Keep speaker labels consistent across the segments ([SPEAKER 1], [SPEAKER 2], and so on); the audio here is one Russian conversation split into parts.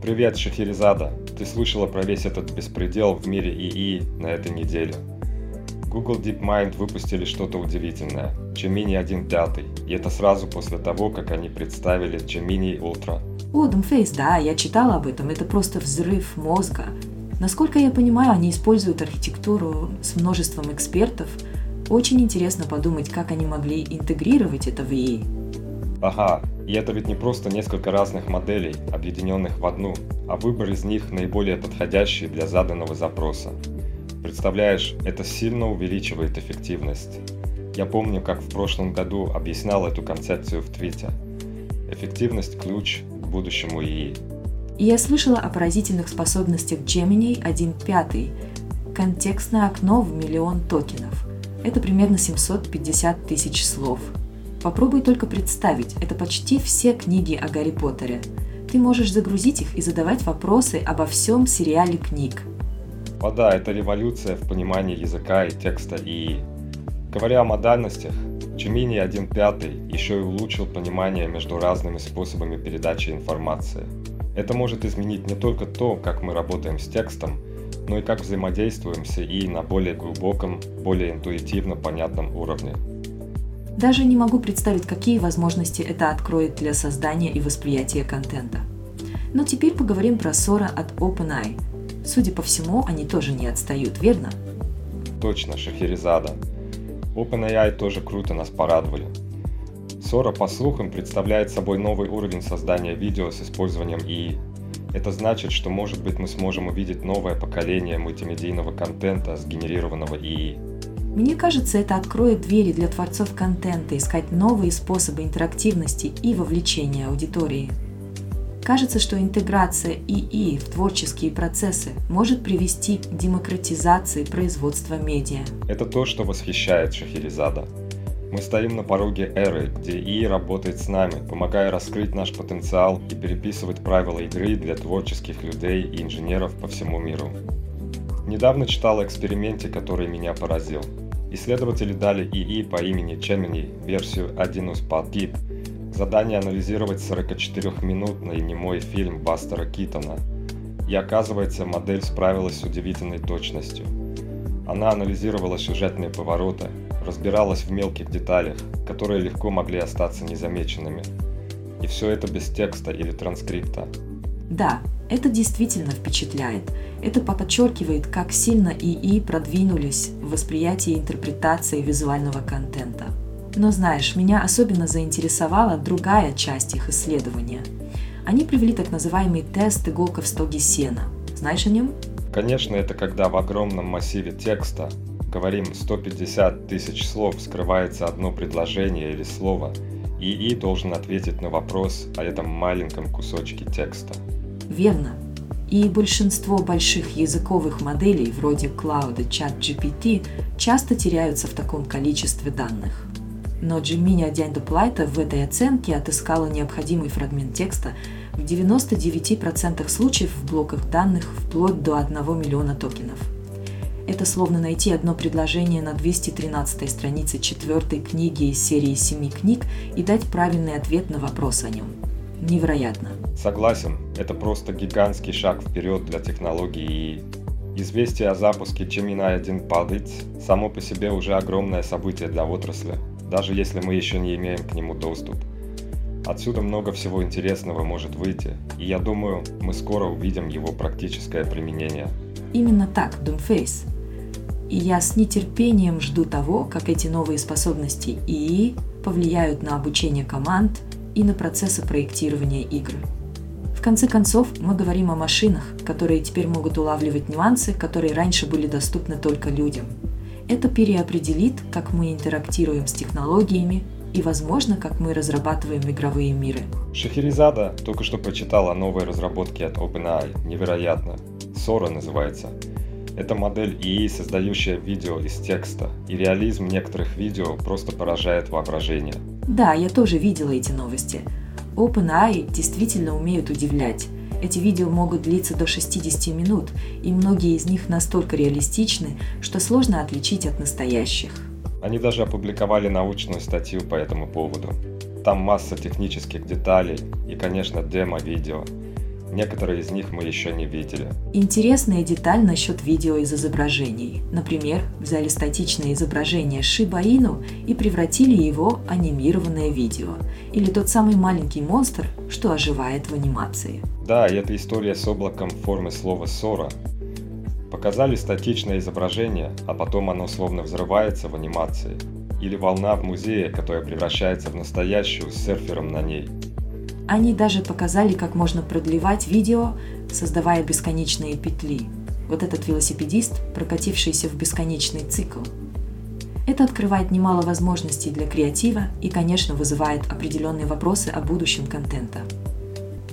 [SPEAKER 1] Привет, Шахерезада. Ты слышала про весь этот беспредел в мире ИИ на этой неделе. Google DeepMind выпустили что-то удивительное. Gemini 1.5. И это сразу после того, как они представили Gemini Ultra.
[SPEAKER 2] О, Doomface, да, я читала об этом. Это просто взрыв мозга. Насколько я понимаю, они используют архитектуру с множеством экспертов. Очень интересно подумать, как они могли интегрировать это в ИИ.
[SPEAKER 1] Ага, и это ведь не просто несколько разных моделей, объединенных в одну, а выбор из них наиболее подходящий для заданного запроса. Представляешь, это сильно увеличивает эффективность. Я помню, как в прошлом году объяснял эту концепцию в твите. Эффективность – ключ к будущему ИИ.
[SPEAKER 2] И я слышала о поразительных способностях Gemini 1.5. Контекстное окно в миллион токенов. Это примерно 750 тысяч слов – Попробуй только представить, это почти все книги о Гарри Поттере. Ты можешь загрузить их и задавать вопросы обо всем сериале книг.
[SPEAKER 1] О да, это революция в понимании языка и текста и... Говоря о модальностях, Gemini 1.5 еще и улучшил понимание между разными способами передачи информации. Это может изменить не только то, как мы работаем с текстом, но и как взаимодействуем с ИИ на более глубоком, более интуитивно понятном уровне.
[SPEAKER 2] Даже не могу представить, какие возможности это откроет для создания и восприятия контента. Но теперь поговорим про Сора от OpenAI. Судя по всему, они тоже не отстают, верно?
[SPEAKER 1] Точно, Шахерезада. OpenAI тоже круто нас порадовали. Сора, по слухам, представляет собой новый уровень создания видео с использованием ИИ. Это значит, что может быть мы сможем увидеть новое поколение мультимедийного контента, сгенерированного ИИ.
[SPEAKER 2] Мне кажется, это откроет двери для творцов контента искать новые способы интерактивности и вовлечения аудитории. Кажется, что интеграция ИИ в творческие процессы может привести к демократизации производства медиа.
[SPEAKER 1] Это то, что восхищает Шахерезада. Мы стоим на пороге эры, где ИИ работает с нами, помогая раскрыть наш потенциал и переписывать правила игры для творческих людей и инженеров по всему миру. Недавно читал о эксперименте, который меня поразил. Исследователи дали ИИ по имени Gemini версию 1 Deep задание анализировать 44-минутный немой фильм Бастера Китона. И оказывается, модель справилась с удивительной точностью. Она анализировала сюжетные повороты, разбиралась в мелких деталях, которые легко могли остаться незамеченными. И все это без текста или транскрипта.
[SPEAKER 2] Да, это действительно впечатляет. Это подчеркивает, как сильно ИИ продвинулись в восприятии и интерпретации визуального контента. Но знаешь, меня особенно заинтересовала другая часть их исследования. Они провели так называемый тест «Иголка в стоге сена». Знаешь о нем?
[SPEAKER 1] Конечно, это когда в огромном массиве текста, говорим 150 тысяч слов, скрывается одно предложение или слово, ИИ должен ответить на вопрос о этом маленьком кусочке текста
[SPEAKER 2] верно. И большинство больших языковых моделей, вроде Cloud и ChatGPT, часто теряются в таком количестве данных. Но Gemini Django в этой оценке отыскала необходимый фрагмент текста в 99% случаев в блоках данных вплоть до 1 миллиона токенов. Это словно найти одно предложение на 213 странице четвертой книги из серии семи книг и дать правильный ответ на вопрос о нем – невероятно.
[SPEAKER 1] Согласен, это просто гигантский шаг вперед для технологий и известие о запуске Gemini 1 падает само по себе уже огромное событие для отрасли, даже если мы еще не имеем к нему доступ. Отсюда много всего интересного может выйти, и я думаю, мы скоро увидим его практическое применение.
[SPEAKER 2] Именно так, Doomface. И я с нетерпением жду того, как эти новые способности ИИ повлияют на обучение команд, и на процессы проектирования игр. В конце концов, мы говорим о машинах, которые теперь могут улавливать нюансы, которые раньше были доступны только людям. Это переопределит, как мы интерактируем с технологиями, и, возможно, как мы разрабатываем игровые миры.
[SPEAKER 1] Шахерезада только что прочитала новые разработки от OpenAI. Невероятно. Сора называется. Это модель ИИ, создающая видео из текста, и реализм некоторых видео просто поражает воображение.
[SPEAKER 2] Да, я тоже видела эти новости. OpenAI действительно умеют удивлять. Эти видео могут длиться до 60 минут, и многие из них настолько реалистичны, что сложно отличить от настоящих.
[SPEAKER 1] Они даже опубликовали научную статью по этому поводу. Там масса технических деталей и, конечно, демо-видео – Некоторые из них мы еще не видели.
[SPEAKER 2] Интересная деталь насчет видео из изображений. Например, взяли статичное изображение Шиба Ину и превратили его в анимированное видео. Или тот самый маленький монстр, что оживает в анимации.
[SPEAKER 1] Да, и эта история с облаком в форме слова «сора». Показали статичное изображение, а потом оно словно взрывается в анимации. Или волна в музее, которая превращается в настоящую с серфером на ней.
[SPEAKER 2] Они даже показали, как можно продлевать видео, создавая бесконечные петли. Вот этот велосипедист, прокатившийся в бесконечный цикл. Это открывает немало возможностей для креатива и, конечно, вызывает определенные вопросы о будущем контента.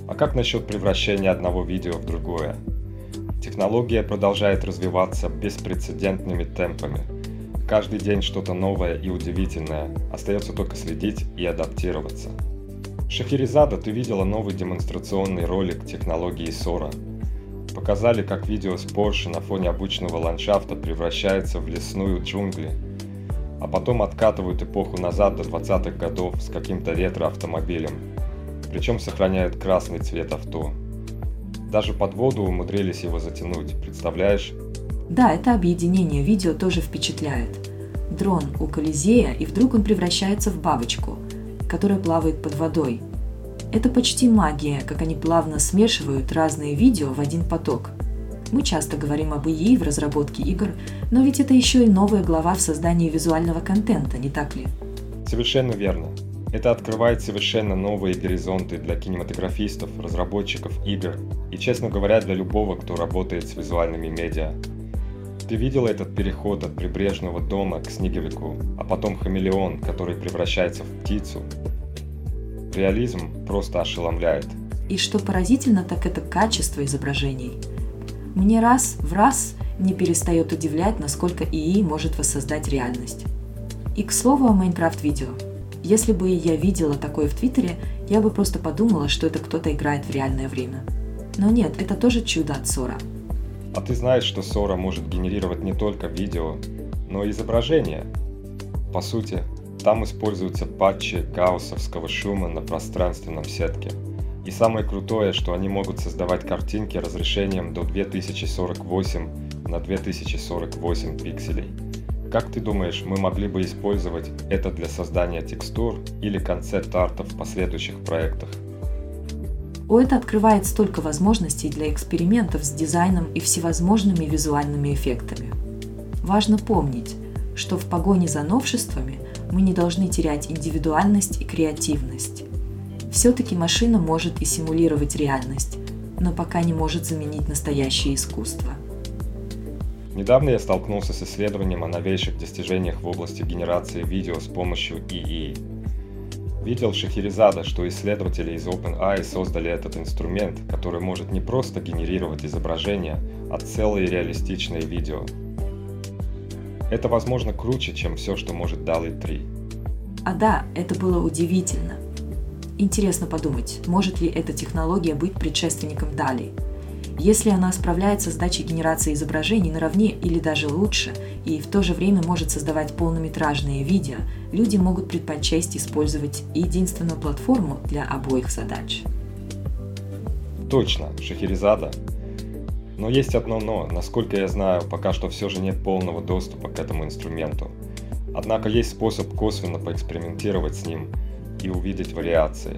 [SPEAKER 1] А как насчет превращения одного видео в другое? Технология продолжает развиваться беспрецедентными темпами. Каждый день что-то новое и удивительное. Остается только следить и адаптироваться. Шахерезада, ты видела новый демонстрационный ролик технологии Сора. Показали, как видео с Porsche на фоне обычного ландшафта превращается в лесную джунгли, а потом откатывают эпоху назад до 20-х годов с каким-то ретро-автомобилем, причем сохраняют красный цвет авто. Даже под воду умудрились его затянуть, представляешь?
[SPEAKER 2] Да, это объединение видео тоже впечатляет. Дрон у Колизея, и вдруг он превращается в бабочку – которая плавает под водой. Это почти магия, как они плавно смешивают разные видео в один поток. Мы часто говорим об ИИ в разработке игр, но ведь это еще и новая глава в создании визуального контента, не так ли?
[SPEAKER 1] Совершенно верно. Это открывает совершенно новые горизонты для кинематографистов, разработчиков игр и, честно говоря, для любого, кто работает с визуальными медиа. Ты видела этот переход от прибрежного дома к снеговику, а потом хамелеон, который превращается в птицу? Реализм просто ошеломляет.
[SPEAKER 2] И что поразительно, так это качество изображений. Мне раз в раз не перестает удивлять, насколько ИИ может воссоздать реальность. И к слову о Майнкрафт-видео. Если бы я видела такое в Твиттере, я бы просто подумала, что это кто-то играет в реальное время. Но нет, это тоже чудо от Сора –
[SPEAKER 1] а ты знаешь, что Sora может генерировать не только видео, но и изображение. По сути, там используются патчи гауссовского шума на пространственном сетке. И самое крутое, что они могут создавать картинки разрешением до 2048 на 2048 пикселей. Как ты думаешь, мы могли бы использовать это для создания текстур или концепт-артов в последующих проектах?
[SPEAKER 2] У это открывает столько возможностей для экспериментов с дизайном и всевозможными визуальными эффектами. Важно помнить, что в погоне за новшествами мы не должны терять индивидуальность и креативность. Все-таки машина может и симулировать реальность, но пока не может заменить настоящее искусство.
[SPEAKER 1] Недавно я столкнулся с исследованием о новейших достижениях в области генерации видео с помощью ИИ Видел Шахерезада, что исследователи из OpenAI создали этот инструмент, который может не просто генерировать изображения, а целые реалистичные видео. Это, возможно, круче, чем все, что может DALL-E 3.
[SPEAKER 2] А да, это было удивительно. Интересно подумать, может ли эта технология быть предшественником DALL-E? Если она справляется с задачей генерации изображений наравне или даже лучше, и в то же время может создавать полнометражные видео, люди могут предпочесть использовать единственную платформу для обоих задач.
[SPEAKER 1] Точно, Шахерезада. Но есть одно но. Насколько я знаю, пока что все же нет полного доступа к этому инструменту. Однако есть способ косвенно поэкспериментировать с ним и увидеть вариации.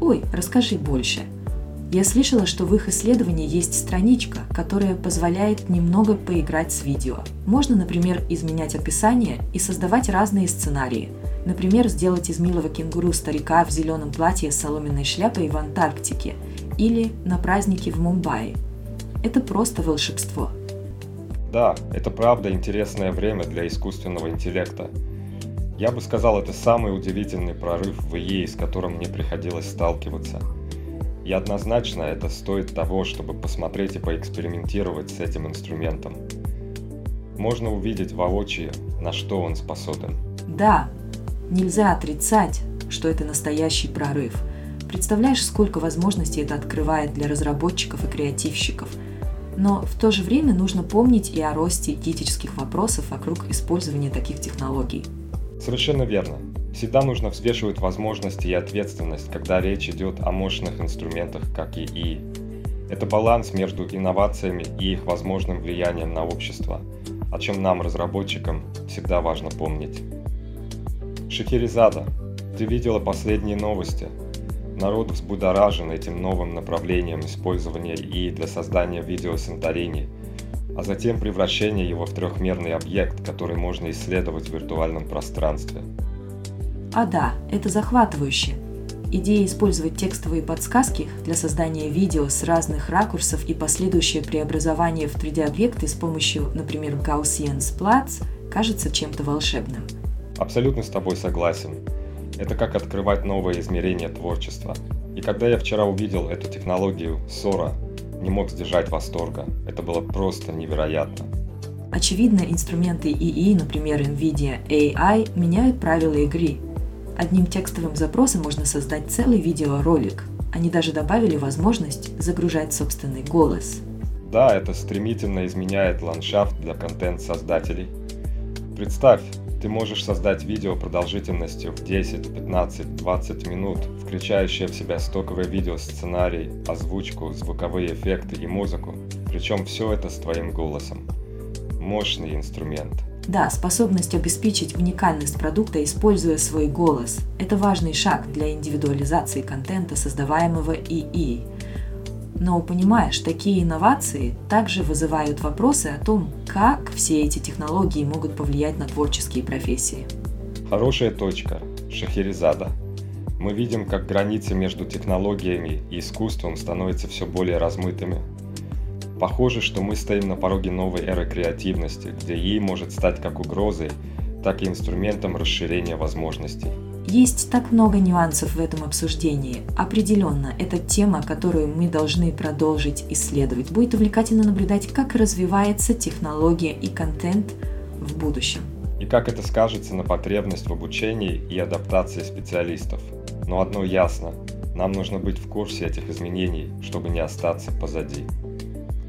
[SPEAKER 2] Ой, расскажи больше. Я слышала, что в их исследовании есть страничка, которая позволяет немного поиграть с видео. Можно, например, изменять описание и создавать разные сценарии. Например, сделать из милого кенгуру старика в зеленом платье с соломенной шляпой в Антарктике или на празднике в Мумбаи. Это просто
[SPEAKER 1] Да, это правда интересное время для искусственного интеллекта. Я бы сказал, это самый удивительный прорыв в ИЕ, с которым мне приходилось сталкиваться. И однозначно это стоит того, чтобы посмотреть и поэкспериментировать с этим инструментом. Можно увидеть воочию, на что он способен.
[SPEAKER 2] Да, нельзя отрицать, что это настоящий прорыв. Представляешь, сколько возможностей это открывает для разработчиков и креативщиков. Но в то же время нужно помнить и о росте этических вопросов вокруг использования таких технологий.
[SPEAKER 1] Совершенно верно. Всегда нужно взвешивать возможности и ответственность, когда речь идет о мощных инструментах, как ИИ. Это баланс между инновациями и их возможным влиянием на общество, о чем нам, разработчикам, всегда важно помнить. Шахерезада, ты видела последние новости. Народ взбудоражен этим новым направлением использования ИИ для создания видео Санторини – а затем превращение его в трехмерный объект, который можно исследовать в виртуальном пространстве.
[SPEAKER 2] А да, это захватывающе. Идея использовать текстовые подсказки для создания видео с разных ракурсов и последующее преобразование в 3D-объекты с помощью, например, Gaussian Splats кажется чем-то волшебным.
[SPEAKER 1] Абсолютно с тобой согласен. Это как открывать новое измерение творчества. И когда я вчера увидел эту технологию Sora, не мог сдержать восторга. Это было просто невероятно.
[SPEAKER 2] Очевидно, инструменты ИИ, например, NVIDIA AI, меняют правила игры. Одним текстовым запросом можно создать целый видеоролик. Они даже добавили возможность загружать собственный голос.
[SPEAKER 1] Да, это стремительно изменяет ландшафт для контент-создателей. Представь, ты можешь создать видео продолжительностью в 10, 15, 20 минут, включающее в себя стоковое видео, сценарий, озвучку, звуковые эффекты и музыку, причем все это с твоим голосом. Мощный инструмент.
[SPEAKER 2] Да, способность обеспечить уникальность продукта, используя свой голос. Это важный шаг для индивидуализации контента, создаваемого ИИ. Но понимаешь, такие инновации также вызывают вопросы о том, как все эти технологии могут повлиять на творческие профессии.
[SPEAKER 1] Хорошая точка. Шахерезада. Мы видим, как границы между технологиями и искусством становятся все более размытыми. Похоже, что мы стоим на пороге новой эры креативности, где ей может стать как угрозой, так и инструментом расширения возможностей.
[SPEAKER 2] Есть так много нюансов в этом обсуждении. Определенно, это тема, которую мы должны продолжить исследовать. Будет увлекательно наблюдать, как развивается технология и контент в будущем.
[SPEAKER 1] И как это скажется на потребность в обучении и адаптации специалистов. Но одно ясно, нам нужно быть в курсе этих изменений, чтобы не остаться позади.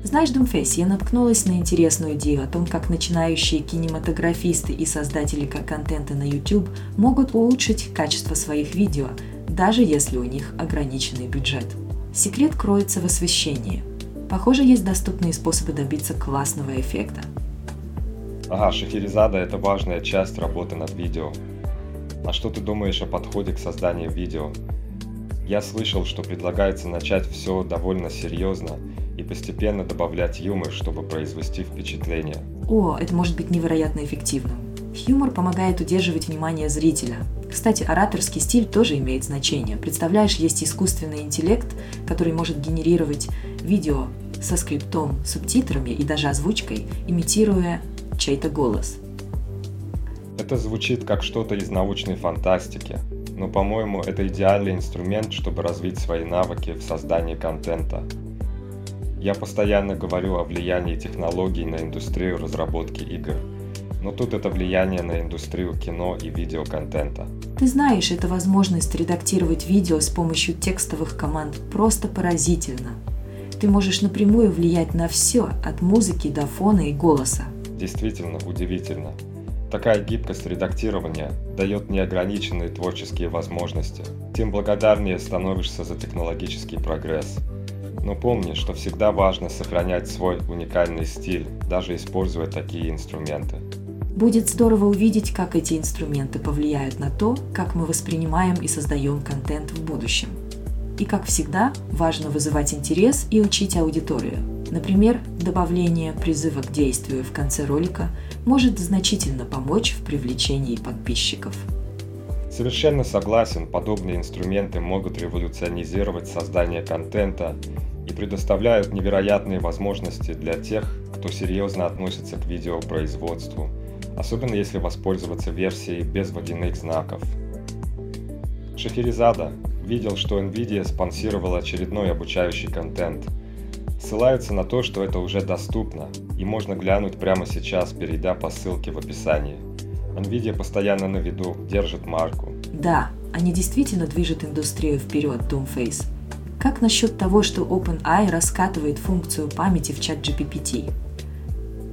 [SPEAKER 2] Знаешь, Думфейс, я наткнулась на интересную идею о том, как начинающие кинематографисты и создатели контента на YouTube могут улучшить качество своих видео, даже если у них ограниченный бюджет. Секрет кроется в освещении. Похоже, есть доступные способы добиться классного эффекта.
[SPEAKER 1] Ага, шахерезада – это важная часть работы над видео. А что ты думаешь о подходе к созданию видео? Я слышал, что предлагается начать все довольно серьезно – и постепенно добавлять юмор, чтобы произвести впечатление.
[SPEAKER 2] О, это может быть невероятно эффективным. Юмор помогает удерживать внимание зрителя. Кстати, ораторский стиль тоже имеет значение. Представляешь, есть искусственный интеллект, который может генерировать видео со скриптом, субтитрами и даже озвучкой, имитируя чей-то голос.
[SPEAKER 1] Это звучит как что-то из научной фантастики, но, по-моему, это идеальный инструмент, чтобы развить свои навыки в создании контента. Я постоянно говорю о влиянии технологий на индустрию разработки игр. Но тут это влияние на индустрию кино и видеоконтента.
[SPEAKER 2] Ты знаешь, эта возможность редактировать видео с помощью текстовых команд просто поразительна. Ты можешь напрямую влиять на все, от музыки до фона и голоса.
[SPEAKER 1] Действительно удивительно. Такая гибкость редактирования дает неограниченные творческие возможности. Тем благодарнее становишься за технологический прогресс – но помни, что всегда важно сохранять свой уникальный стиль, даже используя такие инструменты.
[SPEAKER 2] Будет здорово увидеть, как эти инструменты повлияют на то, как мы воспринимаем и создаем контент в будущем. И как всегда, важно вызывать интерес и учить аудиторию. Например, добавление призыва к действию в конце ролика может значительно помочь в привлечении подписчиков.
[SPEAKER 1] Совершенно согласен, подобные инструменты могут революционизировать создание контента и предоставляют невероятные возможности для тех, кто серьезно относится к видеопроизводству, особенно если воспользоваться версией без водяных знаков. Шахерезада видел, что NVIDIA спонсировала очередной обучающий контент. Ссылаются на то, что это уже доступно, и можно глянуть прямо сейчас, перейдя по ссылке в описании. NVIDIA постоянно на виду, держит марку.
[SPEAKER 2] Да, они действительно движут индустрию вперед, Doomface. Как насчет того, что OpenAI раскатывает функцию памяти в чат GPT?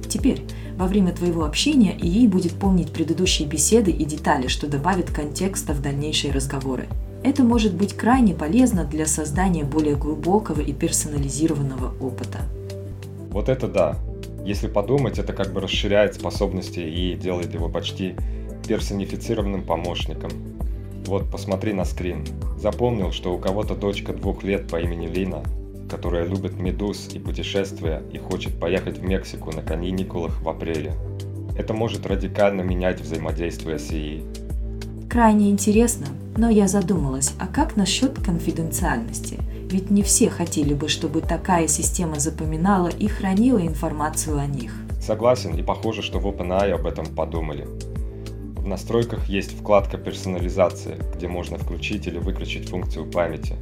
[SPEAKER 2] Теперь, во время твоего общения ей будет помнить предыдущие беседы и детали, что добавит контекста в дальнейшие разговоры. Это может быть крайне полезно для создания более глубокого и персонализированного опыта.
[SPEAKER 1] Вот это да. Если подумать, это как бы расширяет способности и делает его почти персонифицированным помощником. Вот, посмотри на скрин. Запомнил, что у кого-то дочка двух лет по имени Лина, которая любит медуз и путешествия и хочет поехать в Мексику на каникулах в апреле. Это может радикально менять взаимодействие с ИИ.
[SPEAKER 2] Крайне интересно, но я задумалась, а как насчет конфиденциальности? Ведь не все хотели бы, чтобы такая система запоминала и хранила информацию о них.
[SPEAKER 1] Согласен, и похоже, что в OpenAI об этом подумали. В настройках есть вкладка персонализации, где можно включить или выключить функцию памяти.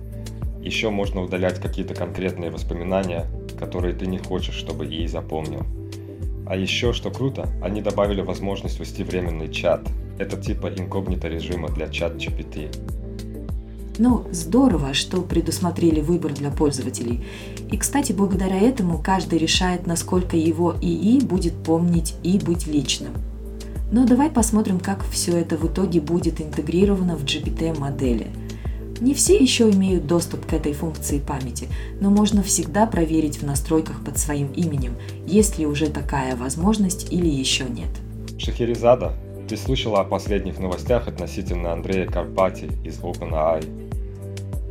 [SPEAKER 1] Еще можно удалять какие-то конкретные воспоминания, которые ты не хочешь, чтобы ей запомнил. А еще, что круто, они добавили возможность вести временный чат. Это типа инкогнито режима для чат GPT.
[SPEAKER 2] Ну, здорово, что предусмотрели выбор для пользователей. И, кстати, благодаря этому каждый решает, насколько его ИИ будет помнить и быть личным. Но давай посмотрим, как все это в итоге будет интегрировано в GPT-модели – не все еще имеют доступ к этой функции памяти, но можно всегда проверить в настройках под своим именем, есть ли уже такая возможность или еще нет.
[SPEAKER 1] Шахерезада, ты слышала о последних новостях относительно Андрея Карпати из OpenAI?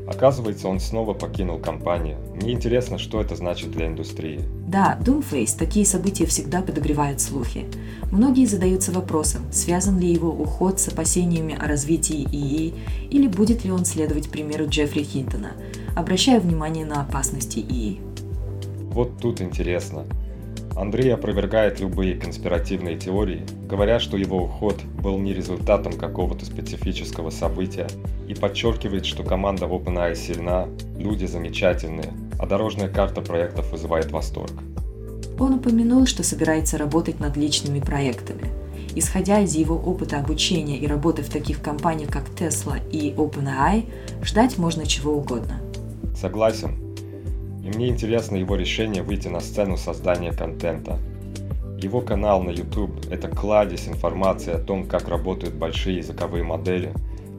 [SPEAKER 1] Оказывается, он снова покинул компанию. Мне интересно, что это значит для индустрии.
[SPEAKER 2] Да, Doomface, такие события всегда подогревают слухи. Многие задаются вопросом, связан ли его уход с опасениями о развитии ИИ, или будет ли он следовать примеру Джеффри Хинтона, обращая внимание на опасности ИИ.
[SPEAKER 1] Вот тут интересно. Андрей опровергает любые конспиративные теории, говоря, что его уход был не результатом какого-то специфического события, и подчеркивает, что команда в OpenAI сильна, люди замечательные, а дорожная карта проектов вызывает восторг.
[SPEAKER 2] Он упомянул, что собирается работать над личными проектами. Исходя из его опыта обучения и работы в таких компаниях, как Tesla и OpenAI, ждать можно чего угодно.
[SPEAKER 1] Согласен, и мне интересно его решение выйти на сцену создания контента. Его канал на YouTube – это кладезь информации о том, как работают большие языковые модели,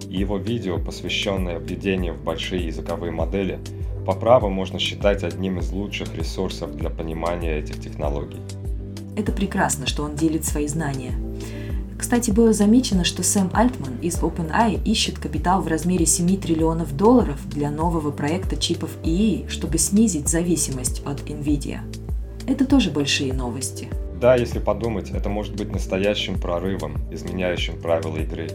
[SPEAKER 1] и его видео, посвященное введению в большие языковые модели, по праву можно считать одним из лучших ресурсов для понимания этих технологий.
[SPEAKER 2] Это прекрасно, что он делит свои знания. Кстати, было замечено, что Сэм Альтман из OpenAI ищет капитал в размере 7 триллионов долларов для нового проекта чипов ИИ, чтобы снизить зависимость от NVIDIA. Это тоже большие новости.
[SPEAKER 1] Да, если подумать, это может быть настоящим прорывом, изменяющим правила игры.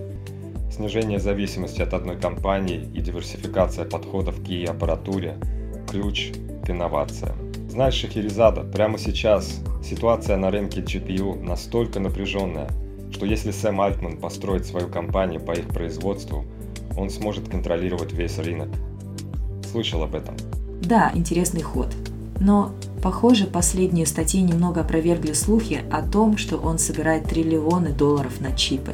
[SPEAKER 1] Снижение зависимости от одной компании и диверсификация подходов к ИИ аппаратуре – ключ к инновациям. Знаешь, Шахерезада, прямо сейчас ситуация на рынке GPU настолько напряженная, что если Сэм Альтман построит свою компанию по их производству, он сможет контролировать весь рынок. Слышал об этом?
[SPEAKER 2] Да, интересный ход. Но, похоже, последние статьи немного опровергли слухи о том, что он собирает триллионы долларов на чипы.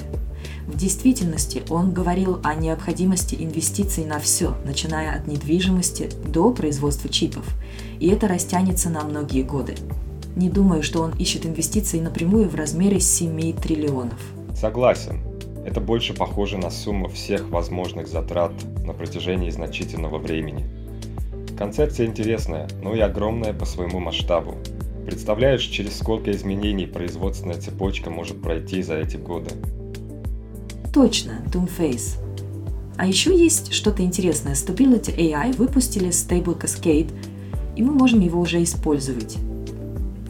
[SPEAKER 2] В действительности он говорил о необходимости инвестиций на все, начиная от недвижимости до производства чипов. И это растянется на многие годы. Не думаю, что он ищет инвестиции напрямую в размере 7 триллионов.
[SPEAKER 1] Согласен. Это больше похоже на сумму всех возможных затрат на протяжении значительного времени. Концепция интересная, но и огромная по своему масштабу. Представляешь, через сколько изменений производственная цепочка может пройти за эти годы?
[SPEAKER 2] Точно, Doomface. А еще есть что-то интересное. Stability AI выпустили Stable Cascade, и мы можем его уже использовать.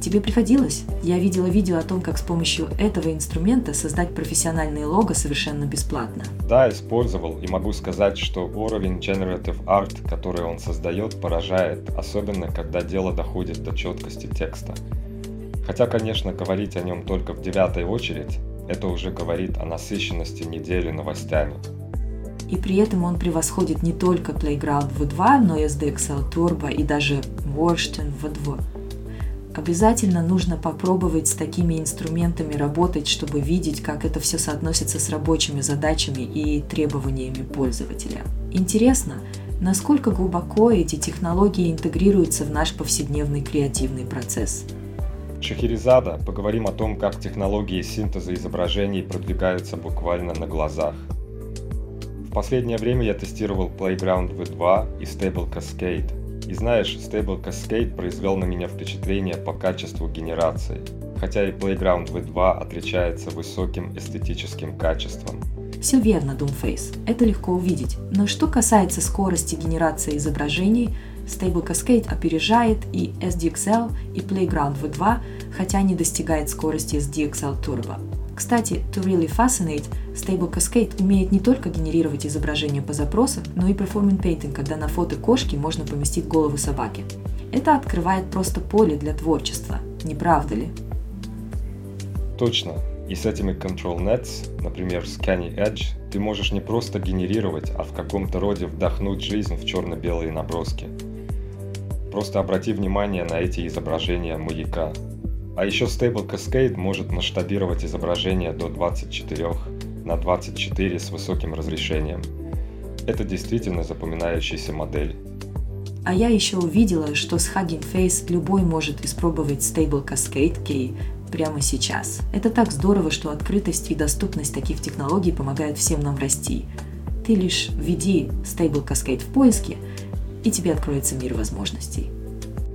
[SPEAKER 2] Тебе приходилось? Я видела видео о том, как с помощью этого инструмента создать профессиональные лого совершенно бесплатно.
[SPEAKER 1] Да, использовал, и могу сказать, что уровень Generative Art, который он создает, поражает, особенно когда дело доходит до четкости текста. Хотя, конечно, говорить о нем только в девятой очередь, это уже говорит о насыщенности недели новостями.
[SPEAKER 2] И при этом он превосходит не только Playground V2, но и SDXL Turbo и даже Worston V2. Обязательно нужно попробовать с такими инструментами работать, чтобы видеть, как это все соотносится с рабочими задачами и требованиями пользователя. Интересно, насколько глубоко эти технологии интегрируются в наш повседневный креативный процесс.
[SPEAKER 1] Шахерезада поговорим о том, как технологии синтеза изображений продвигаются буквально на глазах. В последнее время я тестировал Playground V2 и Stable Cascade – и знаешь, Stable Cascade произвел на меня впечатление по качеству генерации, хотя и Playground V2 отличается высоким эстетическим качеством.
[SPEAKER 2] Все верно, Doomface. Это легко увидеть. Но что касается скорости генерации изображений, Stable Cascade опережает и SDXL, и Playground V2, хотя не достигает скорости SDXL Turbo. Кстати, To Really Fascinate, Stable Cascade умеет не только генерировать изображения по запросу, но и Performing Painting, когда на фото кошки можно поместить голову собаки. Это открывает просто поле для творчества, не правда ли?
[SPEAKER 1] Точно. И с этими Control Nets, например, Scanny Edge, ты можешь не просто генерировать, а в каком-то роде вдохнуть жизнь в черно-белые наброски. Просто обрати внимание на эти изображения маяка, а еще Stable Cascade может масштабировать изображение до 24 на 24 с высоким разрешением. Это действительно запоминающаяся модель.
[SPEAKER 2] А я еще увидела, что с Hugging Face любой может испробовать Stable Cascade Key прямо сейчас. Это так здорово, что открытость и доступность таких технологий помогают всем нам расти. Ты лишь введи Stable Cascade в поиске, и тебе откроется мир возможностей.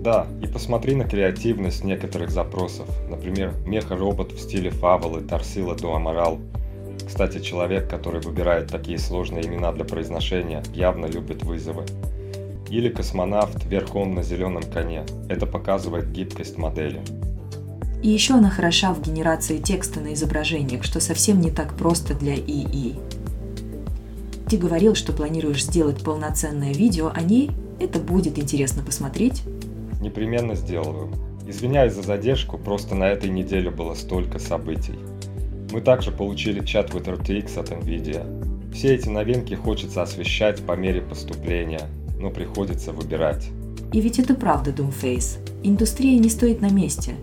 [SPEAKER 1] Да, и посмотри на креативность некоторых запросов. Например, меха-робот в стиле Фавелы Тарсила до Аморал. Кстати, человек, который выбирает такие сложные имена для произношения, явно любит вызовы. Или космонавт верхом на зеленом коне. Это показывает гибкость модели.
[SPEAKER 2] И еще она хороша в генерации текста на изображениях, что совсем не так просто для ИИ. Ты говорил, что планируешь сделать полноценное видео о ней? Это будет интересно посмотреть.
[SPEAKER 1] Непременно сделаю. Извиняюсь за задержку, просто на этой неделе было столько событий. Мы также получили чат with RTX от NVIDIA. Все эти новинки хочется освещать по мере поступления, но приходится выбирать.
[SPEAKER 2] И ведь это правда, Doomface. Индустрия не стоит на месте.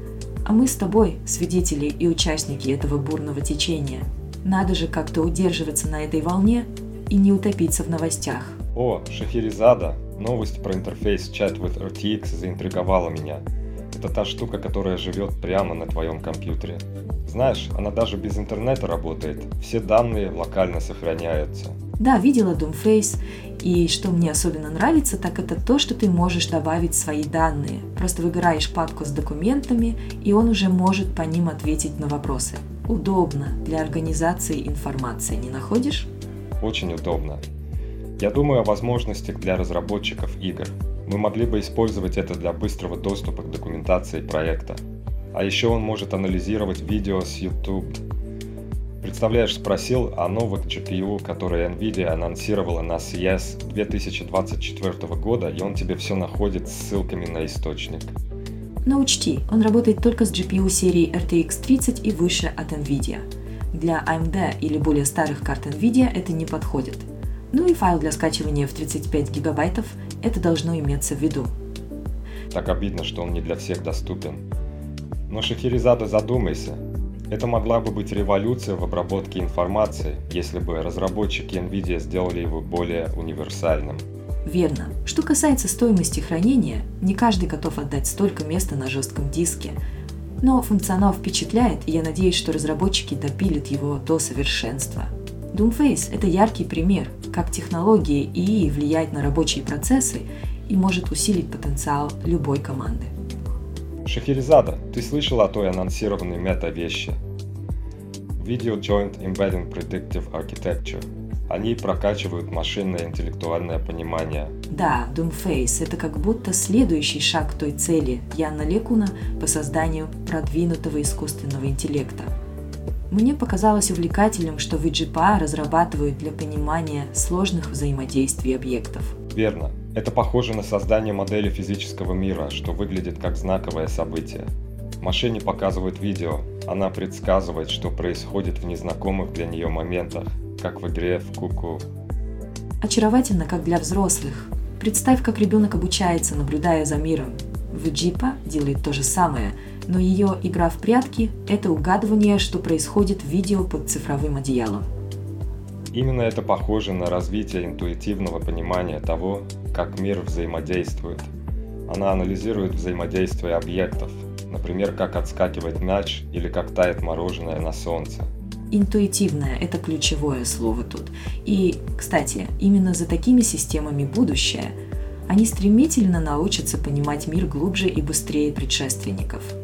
[SPEAKER 2] А мы с тобой свидетели и участники этого бурного течения. Надо же как-то удерживаться на этой волне и не утопиться в новостях.
[SPEAKER 1] О, Шахерезада, Новость про интерфейс Chat with RTX заинтриговала меня. Это та штука, которая живет прямо на твоем компьютере. Знаешь, она даже без интернета работает. Все данные локально сохраняются.
[SPEAKER 2] Да, видела Doomface. И что мне особенно нравится, так это то, что ты можешь добавить свои данные. Просто выбираешь папку с документами, и он уже может по ним ответить на вопросы. Удобно для организации информации, не находишь?
[SPEAKER 1] Очень удобно. Я думаю о возможностях для разработчиков игр. Мы могли бы использовать это для быстрого доступа к документации проекта. А еще он может анализировать видео с YouTube. Представляешь, спросил о новых GPU, которые NVIDIA анонсировала на CES 2024 года, и он тебе все находит с ссылками на источник.
[SPEAKER 2] Но учти, он работает только с GPU серии RTX 30 и выше от NVIDIA. Для AMD или более старых карт NVIDIA это не подходит – ну и файл для скачивания в 35 гигабайтов, это должно иметься в виду.
[SPEAKER 1] Так обидно, что он не для всех доступен. Но Шахерезада задумайся, это могла бы быть революция в обработке информации, если бы разработчики NVIDIA сделали его более универсальным.
[SPEAKER 2] Верно. Что касается стоимости хранения, не каждый готов отдать столько места на жестком диске. Но функционал впечатляет, и я надеюсь, что разработчики допилят его до совершенства. Doomface – это яркий пример, как технология ИИ влияет на рабочие процессы и может усилить потенциал любой команды.
[SPEAKER 1] Шахерезада, ты слышал о той анонсированной мета-вещи? Video Joint Embedding Predictive Architecture. Они прокачивают машинное интеллектуальное понимание.
[SPEAKER 2] Да, Doomface – это как будто следующий шаг к той цели Яна Лекуна по созданию продвинутого искусственного интеллекта – мне показалось увлекательным, что VGPA разрабатывают для понимания сложных взаимодействий объектов.
[SPEAKER 1] Верно. Это похоже на создание модели физического мира, что выглядит как знаковое событие. Машине показывают видео. Она предсказывает, что происходит в незнакомых для нее моментах, как в игре в куку.
[SPEAKER 2] Очаровательно, как для взрослых. Представь, как ребенок обучается, наблюдая за миром. В Джипа делает то же самое, но ее игра в прятки – это угадывание, что происходит в видео под цифровым одеялом.
[SPEAKER 1] Именно это похоже на развитие интуитивного понимания того, как мир взаимодействует. Она анализирует взаимодействие объектов, например, как отскакивает мяч или как тает мороженое на солнце.
[SPEAKER 2] Интуитивное – это ключевое слово тут. И, кстати, именно за такими системами будущее они стремительно научатся понимать мир глубже и быстрее предшественников –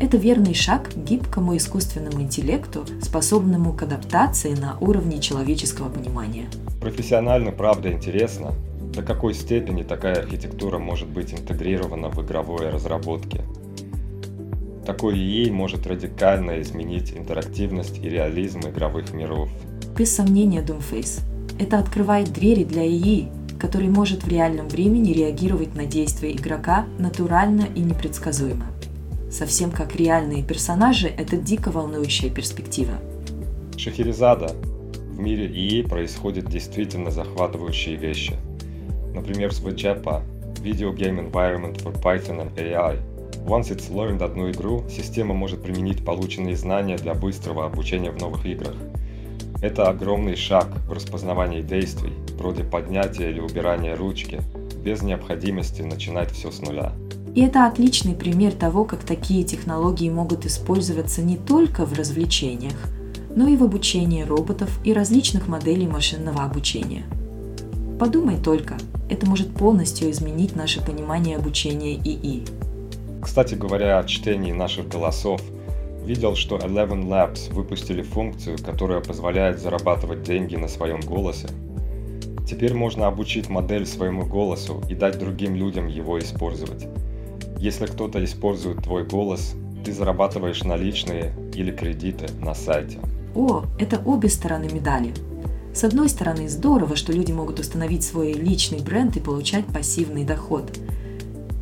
[SPEAKER 2] это верный шаг к гибкому искусственному интеллекту, способному к адаптации на уровне человеческого понимания.
[SPEAKER 1] Профессионально, правда, интересно, до какой степени такая архитектура может быть интегрирована в игровой разработке. Такой EA может радикально изменить интерактивность и реализм игровых миров.
[SPEAKER 2] Без сомнения, Doomface. Это открывает двери для EE, который может в реальном времени реагировать на действия игрока натурально и непредсказуемо совсем как реальные персонажи, это дико волнующая перспектива.
[SPEAKER 1] Шахерезада. В мире ИИ происходят действительно захватывающие вещи. Например, с VJPA – Video Game Environment for Python and AI. Once it's learned одну игру, система может применить полученные знания для быстрого обучения в новых играх. Это огромный шаг в распознавании действий, вроде поднятия или убирания ручки, без необходимости начинать все с нуля.
[SPEAKER 2] И это отличный пример того, как такие технологии могут использоваться не только в развлечениях, но и в обучении роботов и различных моделей машинного обучения. Подумай только, это может полностью изменить наше понимание обучения ИИ.
[SPEAKER 1] Кстати говоря о чтении наших голосов, видел, что Eleven Labs выпустили функцию, которая позволяет зарабатывать деньги на своем голосе. Теперь можно обучить модель своему голосу и дать другим людям его использовать. Если кто-то использует твой голос, ты зарабатываешь наличные или кредиты на сайте.
[SPEAKER 2] О, это обе стороны медали. С одной стороны, здорово, что люди могут установить свой личный бренд и получать пассивный доход.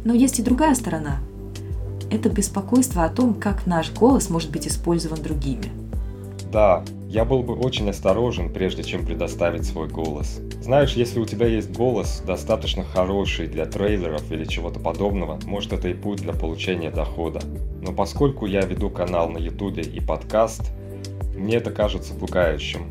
[SPEAKER 2] Но есть и другая сторона. Это беспокойство о том, как наш голос может быть использован другими.
[SPEAKER 1] Да, я был бы очень осторожен, прежде чем предоставить свой голос. Знаешь, если у тебя есть голос, достаточно хороший для трейлеров или чего-то подобного, может это и путь для получения дохода. Но поскольку я веду канал на ютубе и подкаст, мне это кажется пугающим.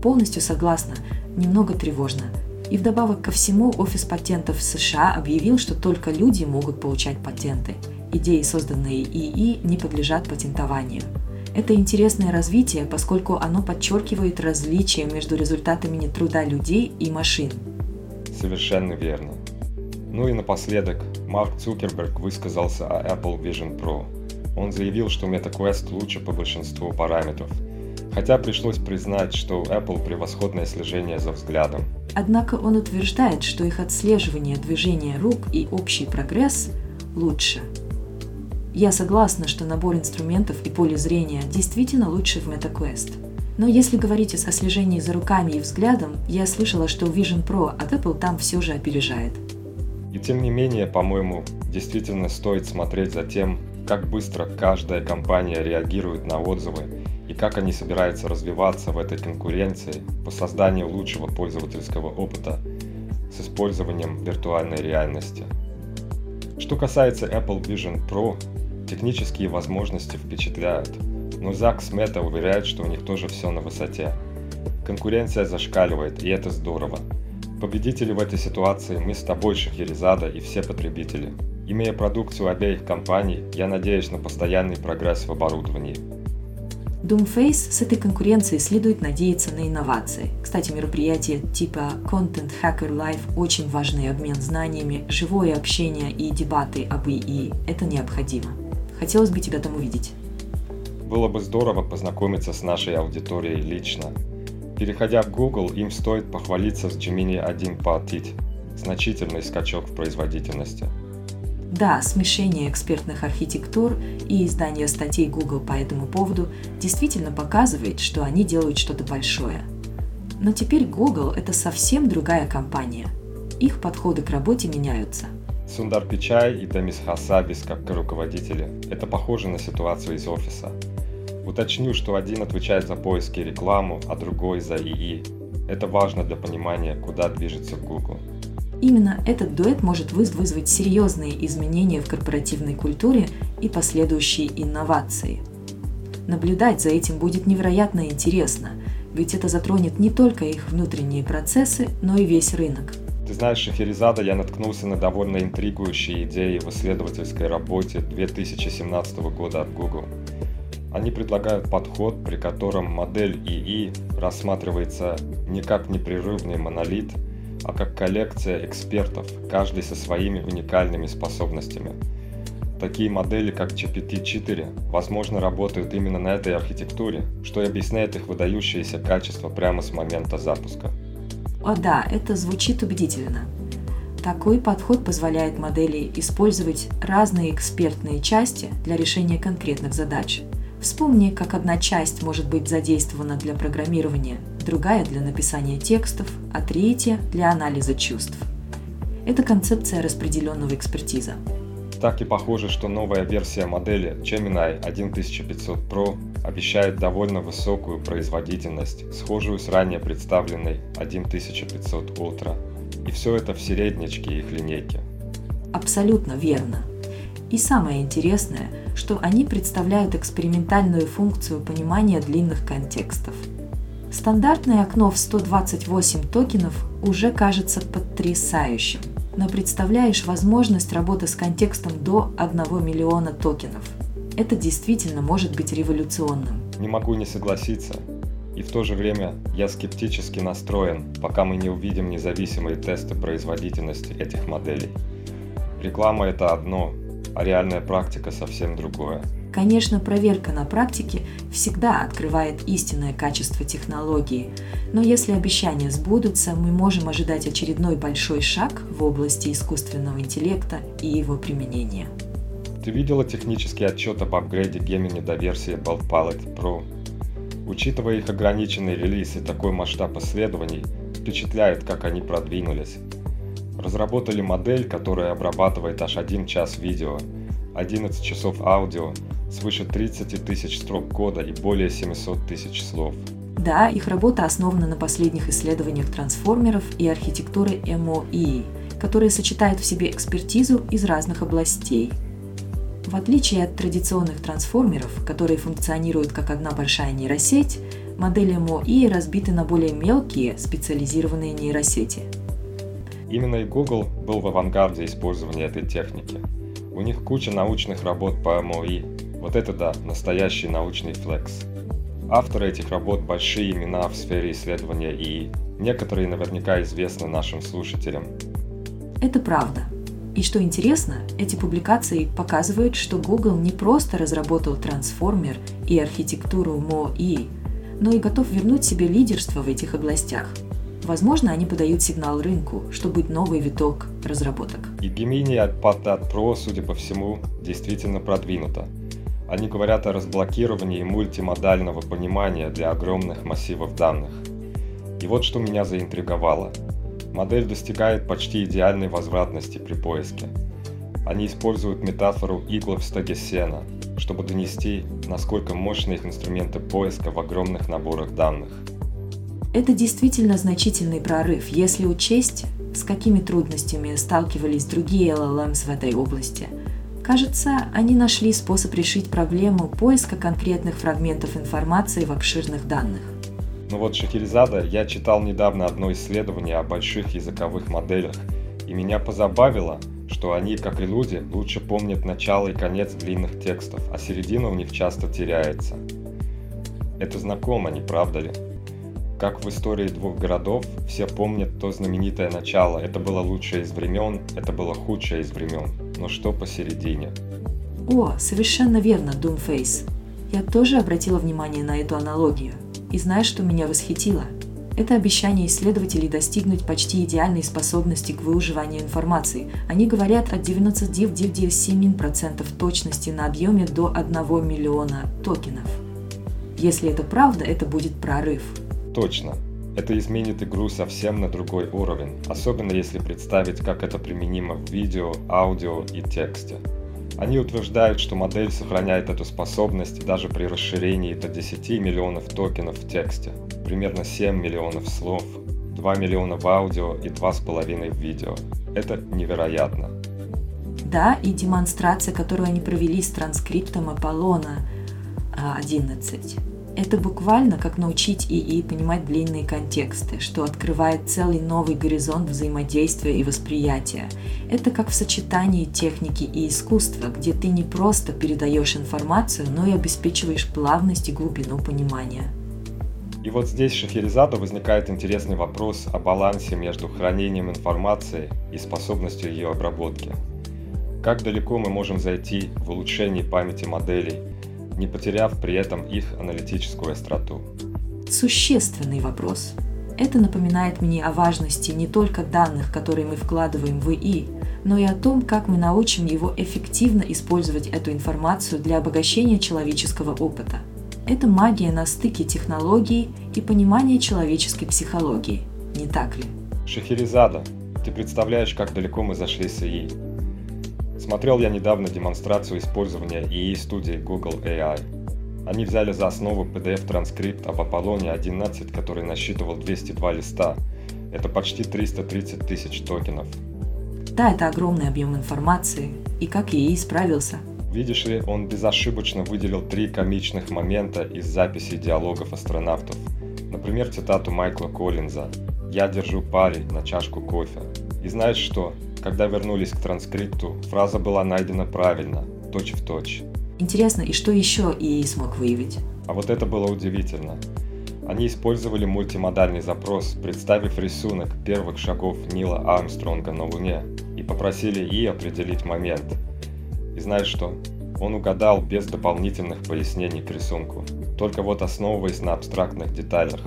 [SPEAKER 2] Полностью согласна. Немного тревожно. И вдобавок ко всему, Офис патентов США объявил, что только люди могут получать патенты. Идеи, созданные ИИ, не подлежат патентованию. Это интересное развитие, поскольку оно подчеркивает различия между результатами труда людей и машин.
[SPEAKER 1] Совершенно верно. Ну и напоследок, Марк Цукерберг высказался о Apple Vision Pro. Он заявил, что MetaQuest лучше по большинству параметров, хотя пришлось признать, что у Apple превосходное слежение за взглядом.
[SPEAKER 2] Однако он утверждает, что их отслеживание движения рук и общий прогресс лучше – я согласна, что набор инструментов и поле зрения действительно лучше в MetaQuest. Но если говорить о слежении за руками и взглядом, я слышала, что Vision Pro от Apple там все же опережает.
[SPEAKER 1] И тем не менее, по-моему, действительно стоит смотреть за тем, как быстро каждая компания реагирует на отзывы и как они собираются развиваться в этой конкуренции по созданию лучшего пользовательского опыта с использованием виртуальной реальности. Что касается Apple Vision Pro, Технические возможности впечатляют, но Зак Смета уверяет, что у них тоже все на высоте. Конкуренция зашкаливает, и это здорово. Победители в этой ситуации мы с тобой, Шахерезада, и все потребители. Имея продукцию обеих компаний, я надеюсь на постоянный прогресс в оборудовании.
[SPEAKER 2] Doomface с этой конкуренцией следует надеяться на инновации. Кстати, мероприятия типа Content Hacker Live очень важны, обмен знаниями, живое общение и дебаты об ИИ – это необходимо. Хотелось бы тебя там увидеть.
[SPEAKER 1] Было бы здорово познакомиться с нашей аудиторией лично. Переходя в Google, им стоит похвалиться с Gemini 1 Partit. Значительный скачок в производительности.
[SPEAKER 2] Да, смешение экспертных архитектур и издание статей Google по этому поводу действительно показывает, что они делают что-то большое. Но теперь Google – это совсем другая компания. Их подходы к работе меняются –
[SPEAKER 1] Сундар Пичай и Демис Хасабис как руководители – это похоже на ситуацию из офиса. Уточню, что один отвечает за поиски и рекламу, а другой за ИИ. Это важно для понимания, куда движется Google.
[SPEAKER 2] Именно этот дуэт может вызвать серьезные изменения в корпоративной культуре и последующие инновации. Наблюдать за этим будет невероятно интересно, ведь это затронет не только их внутренние процессы, но и весь рынок –
[SPEAKER 1] ты знаешь, Шахерезада я наткнулся на довольно интригующие идеи в исследовательской работе 2017 года от Google. Они предлагают подход, при котором модель ИИ рассматривается не как непрерывный монолит, а как коллекция экспертов, каждый со своими уникальными способностями. Такие модели, как GPT-4, возможно, работают именно на этой архитектуре, что и объясняет их выдающиеся качества прямо с момента запуска.
[SPEAKER 2] О да, это звучит убедительно. Такой подход позволяет модели использовать разные экспертные части для решения конкретных задач. Вспомни, как одна часть может быть задействована для программирования, другая для написания текстов, а третья для анализа чувств. Это концепция распределенного экспертиза.
[SPEAKER 1] Так и похоже, что новая версия модели Gemini 1500 Pro обещает довольно высокую производительность, схожую с ранее представленной 1500 Ultra. И все это в середнячке их линейки.
[SPEAKER 2] Абсолютно верно. И самое интересное, что они представляют экспериментальную функцию понимания длинных контекстов. Стандартное окно в 128 токенов уже кажется потрясающим – но представляешь возможность работы с контекстом до 1 миллиона токенов. Это действительно может быть революционным.
[SPEAKER 1] Не могу не согласиться. И в то же время я скептически настроен, пока мы не увидим независимые тесты производительности этих моделей. Реклама это одно, а реальная практика совсем другое.
[SPEAKER 2] Конечно, проверка на практике всегда открывает истинное качество технологии, но если обещания сбудутся, мы можем ожидать очередной большой шаг в области искусственного интеллекта и его применения.
[SPEAKER 1] Ты видела технический отчет об апгрейде Gemini до версии Bald Palette Pro? Учитывая их ограниченный релиз и такой масштаб исследований, впечатляет, как они продвинулись. Разработали модель, которая обрабатывает аж 1 час видео, 11 часов аудио, свыше 30 тысяч строк кода и более 700 тысяч слов.
[SPEAKER 2] Да, их работа основана на последних исследованиях трансформеров и архитектуры MOE, которые сочетают в себе экспертизу из разных областей. В отличие от традиционных трансформеров, которые функционируют как одна большая нейросеть, модели MOE разбиты на более мелкие специализированные нейросети.
[SPEAKER 1] Именно и Google был в авангарде использования этой техники. У них куча научных работ по MOE, вот это да, настоящий научный флекс. Авторы этих работ – большие имена в сфере исследования и некоторые наверняка известны нашим слушателям.
[SPEAKER 2] Это правда. И что интересно, эти публикации показывают, что Google не просто разработал трансформер и архитектуру MoE, но и готов вернуть себе лидерство в этих областях. Возможно, они подают сигнал рынку, что будет новый виток разработок.
[SPEAKER 1] И от Patat Pro, судя по всему, действительно продвинута. Они говорят о разблокировании мультимодального понимания для огромных массивов данных. И вот что меня заинтриговало. Модель достигает почти идеальной возвратности при поиске. Они используют метафору игл в стоге сена, чтобы донести, насколько мощны их инструменты поиска в огромных наборах данных.
[SPEAKER 2] Это действительно значительный прорыв, если учесть, с какими трудностями сталкивались другие LLMs в этой области – Кажется, они нашли способ решить проблему поиска конкретных фрагментов информации в обширных данных.
[SPEAKER 1] Ну вот, Шахерезада, я читал недавно одно исследование о больших языковых моделях, и меня позабавило, что они, как и люди, лучше помнят начало и конец длинных текстов, а середина у них часто теряется. Это знакомо, не правда ли? Как в истории двух городов, все помнят то знаменитое начало. Это было лучшее из времен, это было худшее из времен. Но что посередине?
[SPEAKER 2] О, совершенно верно, Doomface. Я тоже обратила внимание на эту аналогию. И знаешь, что меня восхитило? Это обещание исследователей достигнуть почти идеальной способности к выуживанию информации. Они говорят о 99,97% точности на объеме до 1 миллиона токенов. Если это правда, это будет прорыв –
[SPEAKER 1] Точно. Это изменит игру совсем на другой уровень, особенно если представить, как это применимо в видео, аудио и тексте. Они утверждают, что модель сохраняет эту способность даже при расширении до 10 миллионов токенов в тексте, примерно 7 миллионов слов, 2 миллиона в аудио и 2,5 в видео. Это невероятно.
[SPEAKER 2] Да, и демонстрация, которую они провели с транскриптом Аполлона 11. Это буквально как научить ИИ понимать длинные контексты, что открывает целый новый горизонт взаимодействия и восприятия. Это как в сочетании техники и искусства, где ты не просто передаешь информацию, но и обеспечиваешь плавность и глубину понимания.
[SPEAKER 1] И вот здесь Шахерезаду возникает интересный вопрос о балансе между хранением информации и способностью ее обработки. Как далеко мы можем зайти в улучшении памяти моделей, не потеряв при этом их аналитическую остроту?
[SPEAKER 2] Существенный вопрос. Это напоминает мне о важности не только данных, которые мы вкладываем в ИИ, но и о том, как мы научим его эффективно использовать эту информацию для обогащения человеческого опыта. Это магия на стыке технологий и понимания человеческой психологии, не так ли?
[SPEAKER 1] Шахерезада, ты представляешь, как далеко мы зашли с ИИ? Смотрел я недавно демонстрацию использования ИИ студии Google AI. Они взяли за основу PDF-транскрипт об Аполлоне 11, который насчитывал 202 листа. Это почти 330 тысяч токенов.
[SPEAKER 2] Да, это огромный объем информации. И как ИИ справился?
[SPEAKER 1] Видишь ли, он безошибочно выделил три комичных момента из записей диалогов астронавтов. Например, цитату Майкла Коллинза «Я держу пари на чашку кофе». И знаешь что? Когда вернулись к транскрипту, фраза была найдена правильно, точь в точь.
[SPEAKER 2] Интересно, и что еще ИИ смог выявить?
[SPEAKER 1] А вот это было удивительно. Они использовали мультимодальный запрос, представив рисунок первых шагов Нила Армстронга на Луне, и попросили ИИ определить момент. И знаешь что? Он угадал без дополнительных пояснений к рисунку, только вот основываясь на абстрактных деталях.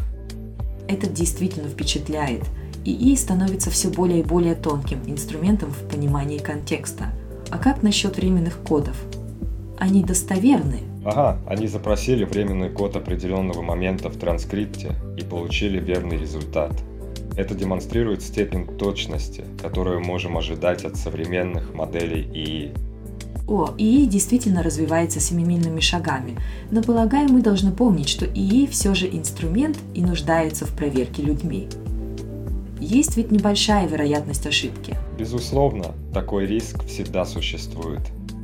[SPEAKER 2] Это действительно впечатляет – ИИ становится все более и более тонким инструментом в понимании контекста. А как насчет временных кодов? Они достоверны?
[SPEAKER 1] Ага, они запросили временный код определенного момента в транскрипте и получили верный результат. Это демонстрирует степень точности, которую можем ожидать от современных моделей ИИ.
[SPEAKER 2] О, ИИ действительно развивается семимильными шагами, но полагаю, мы должны помнить, что ИИ все же инструмент и нуждается в проверке людьми. Есть ведь небольшая вероятность ошибки.
[SPEAKER 1] Безусловно, такой риск всегда существует.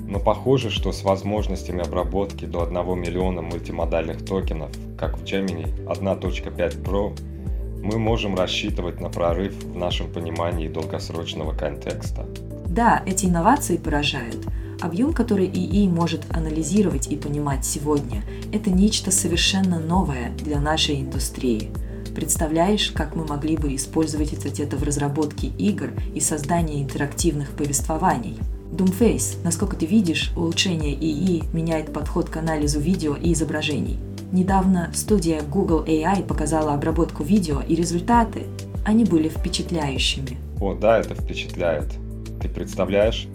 [SPEAKER 1] Но похоже, что с возможностями обработки до 1 миллиона мультимодальных токенов, как в Gemini 1.5 Pro, мы можем рассчитывать на прорыв в нашем понимании долгосрочного контекста.
[SPEAKER 2] Да, эти инновации поражают. Объем, который ИИ может анализировать и понимать сегодня, это нечто совершенно новое для нашей индустрии – Представляешь, как мы могли бы использовать это в разработке игр и создании интерактивных повествований? Doomface, насколько ты видишь, улучшение ИИ меняет подход к анализу видео и изображений. Недавно студия Google AI показала обработку видео и результаты. Они были впечатляющими.
[SPEAKER 1] О, да, это впечатляет. Ты представляешь,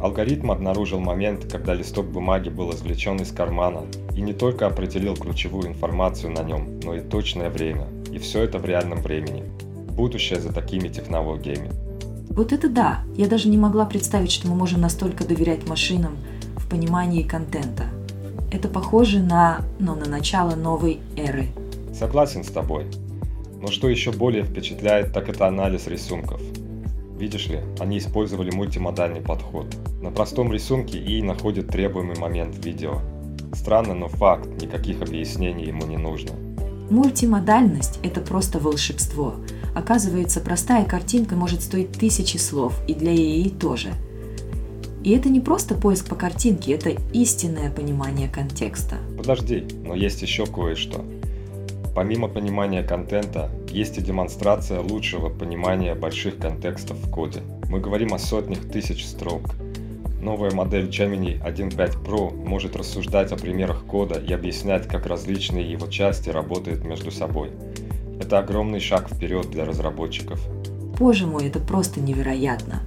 [SPEAKER 1] Алгоритм обнаружил момент, когда листок бумаги был извлечен из кармана и не только определил ключевую информацию на нем, но и точное время. И все это в реальном времени. Будущее за такими технологиями.
[SPEAKER 2] Вот это да! Я даже не могла представить, что мы можем настолько доверять машинам в понимании контента. Это похоже на, ну, на начало новой эры.
[SPEAKER 1] Согласен с тобой. Но что еще более впечатляет, так это анализ рисунков. Видишь ли, они использовали мультимодальный подход. На простом рисунке и находит требуемый момент в видео. Странно, но факт, никаких объяснений ему не нужно.
[SPEAKER 2] Мультимодальность – это просто волшебство. Оказывается, простая картинка может стоить тысячи слов, и для ИИ тоже. И это не просто поиск по картинке, это истинное понимание контекста.
[SPEAKER 1] Подожди, но есть еще кое-что. Помимо понимания контента, есть и демонстрация лучшего понимания больших контекстов в коде. Мы говорим о сотнях тысяч строк. Новая модель Gemini 1.5 Pro может рассуждать о примерах кода и объяснять, как различные его части работают между собой. Это огромный шаг вперед для разработчиков.
[SPEAKER 2] Боже мой, это просто невероятно.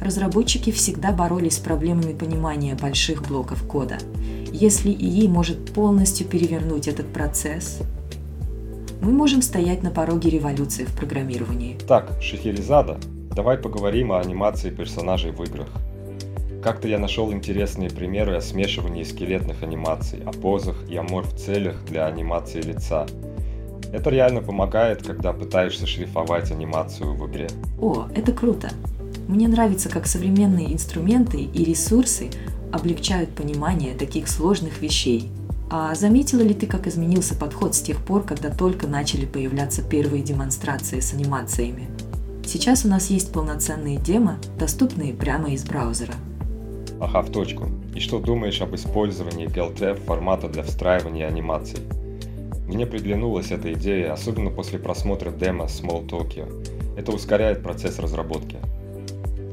[SPEAKER 2] Разработчики всегда боролись с проблемами понимания больших блоков кода. Если ИИ может полностью перевернуть этот процесс, мы можем стоять на пороге революции в программировании.
[SPEAKER 1] Так, Шахерезада, давай поговорим о анимации персонажей в играх. Как-то я нашел интересные примеры о смешивании скелетных анимаций, о позах и о морф-целях для анимации лица. Это реально помогает, когда пытаешься шлифовать анимацию в игре.
[SPEAKER 2] О, это круто! Мне нравится, как современные инструменты и ресурсы облегчают понимание таких сложных вещей – а заметила ли ты, как изменился подход с тех пор, когда только начали появляться первые демонстрации с анимациями? Сейчас у нас есть полноценные демо, доступные прямо из браузера.
[SPEAKER 1] Ага, в точку. И что думаешь об использовании GLTF формата для встраивания анимаций? Мне приглянулась эта идея, особенно после просмотра демо Small Tokyo. Это ускоряет процесс разработки.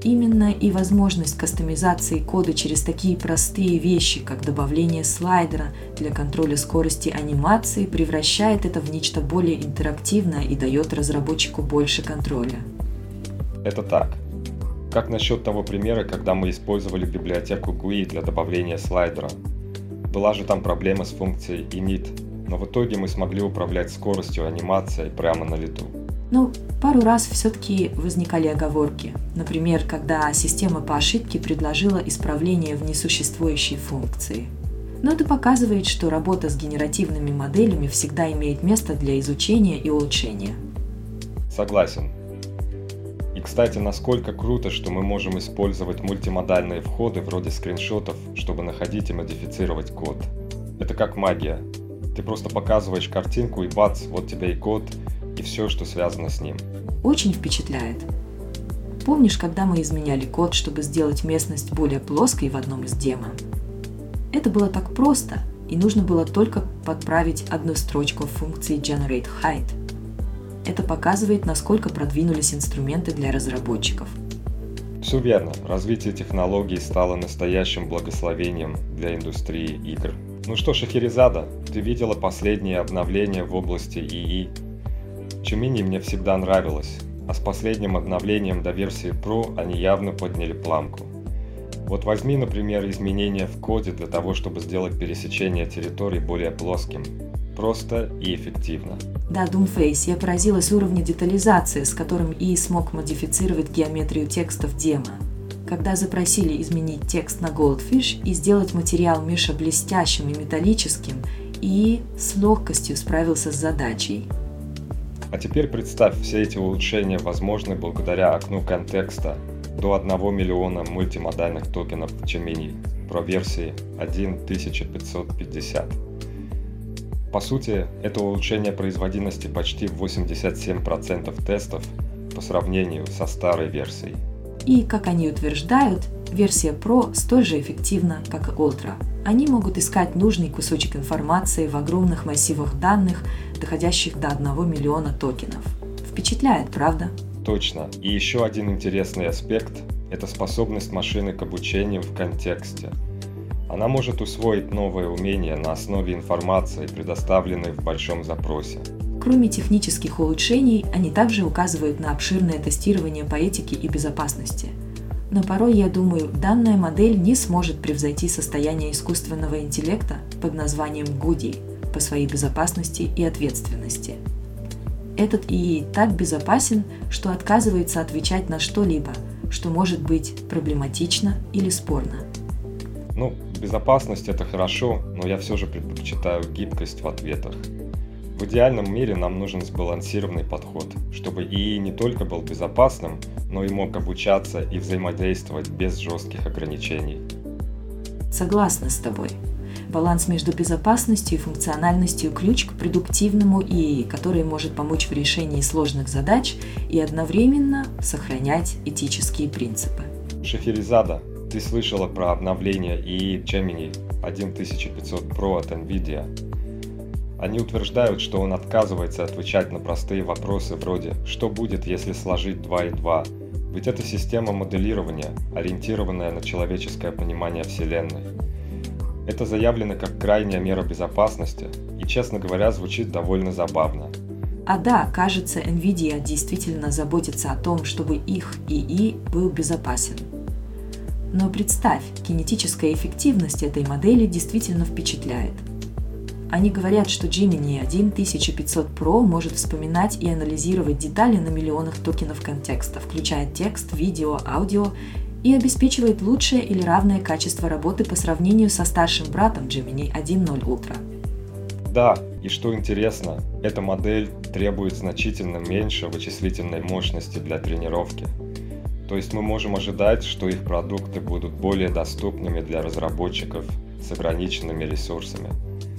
[SPEAKER 2] Именно и возможность кастомизации кода через такие простые вещи, как добавление слайдера для контроля скорости анимации, превращает это в нечто более интерактивное и дает разработчику больше контроля.
[SPEAKER 1] Это так. Как насчет того примера, когда мы использовали библиотеку GUI для добавления слайдера? Была же там проблема с функцией init, но в итоге мы смогли управлять скоростью анимации прямо на лету.
[SPEAKER 2] Ну, пару раз все-таки возникали оговорки. Например, когда система по ошибке предложила исправление в несуществующей функции. Но это показывает, что работа с генеративными моделями всегда имеет место для изучения и улучшения.
[SPEAKER 1] Согласен. И, кстати, насколько круто, что мы можем использовать мультимодальные входы вроде скриншотов, чтобы находить и модифицировать код. Это как магия. Ты просто показываешь картинку и бац, вот тебе и код, и все, что связано с ним.
[SPEAKER 2] Очень впечатляет. Помнишь, когда мы изменяли код, чтобы сделать местность более плоской в одном из демо? Это было так просто, и нужно было только подправить одну строчку в функции Generate Height. Это показывает, насколько продвинулись инструменты для разработчиков.
[SPEAKER 1] Все верно. Развитие технологий стало настоящим благословением для индустрии игр. Ну что, Шахерезада, ты видела последние обновления в области ИИ Чумини мне всегда нравилось, а с последним обновлением до версии Pro они явно подняли планку. Вот возьми, например, изменения в коде для того, чтобы сделать пересечение территорий более плоским. Просто и эффективно.
[SPEAKER 2] Да, Doomface, я поразилась уровню детализации, с которым и смог модифицировать геометрию текста в демо. Когда запросили изменить текст на Goldfish и сделать материал Миша блестящим и металлическим, и с легкостью справился с задачей –
[SPEAKER 1] а теперь представь, все эти улучшения возможны благодаря окну контекста до 1 миллиона мультимодальных токенов Gemini про версии 1.1550. По сути, это улучшение производительности почти в 87% тестов по сравнению со старой версией.
[SPEAKER 2] И, как они утверждают, версия Pro столь же эффективна, как и Ultra. Они могут искать нужный кусочек информации в огромных массивах данных, доходящих до 1 миллиона токенов. Впечатляет, правда?
[SPEAKER 1] Точно. И еще один интересный аспект – это способность машины к обучению в контексте. Она может усвоить новое умение на основе информации, предоставленной в большом запросе.
[SPEAKER 2] Кроме технических улучшений, они также указывают на обширное тестирование по этике и безопасности. Но порой, я думаю, данная модель не сможет превзойти состояние искусственного интеллекта под названием Гуди по своей безопасности и ответственности. Этот ИИ так безопасен, что отказывается отвечать на что-либо, что может быть проблематично или спорно.
[SPEAKER 1] Ну, безопасность это хорошо, но я все же предпочитаю гибкость в ответах. В идеальном мире нам нужен сбалансированный подход, чтобы ИИ не только был безопасным, но и мог обучаться и взаимодействовать без жестких ограничений.
[SPEAKER 2] Согласна с тобой. Баланс между безопасностью и функциональностью – ключ к продуктивному ИИ, который может помочь в решении сложных задач и одновременно сохранять этические принципы.
[SPEAKER 1] Шахерезада, ты слышала про обновление ИИ Gemini 1500 Pro от NVIDIA? Они утверждают, что он отказывается отвечать на простые вопросы вроде «Что будет, если сложить 2 и 2?» Ведь это система моделирования, ориентированная на человеческое понимание Вселенной. Это заявлено как крайняя мера безопасности и, честно говоря, звучит довольно забавно.
[SPEAKER 2] А да, кажется, NVIDIA действительно заботится о том, чтобы их ИИ был безопасен. Но представь, кинетическая эффективность этой модели действительно впечатляет – Они говорят, что Gemini 1500 Pro может вспоминать и анализировать детали на миллионах токенов контекста, включая текст, видео, аудио и обеспечивает лучшее или равное качество работы по сравнению со старшим братом Gemini 1.0 Ultra.
[SPEAKER 1] Да, и что интересно, эта модель требует значительно меньше вычислительной мощности для тренировки. То есть мы можем ожидать, что их продукты будут более доступными для разработчиков с ограниченными ресурсами.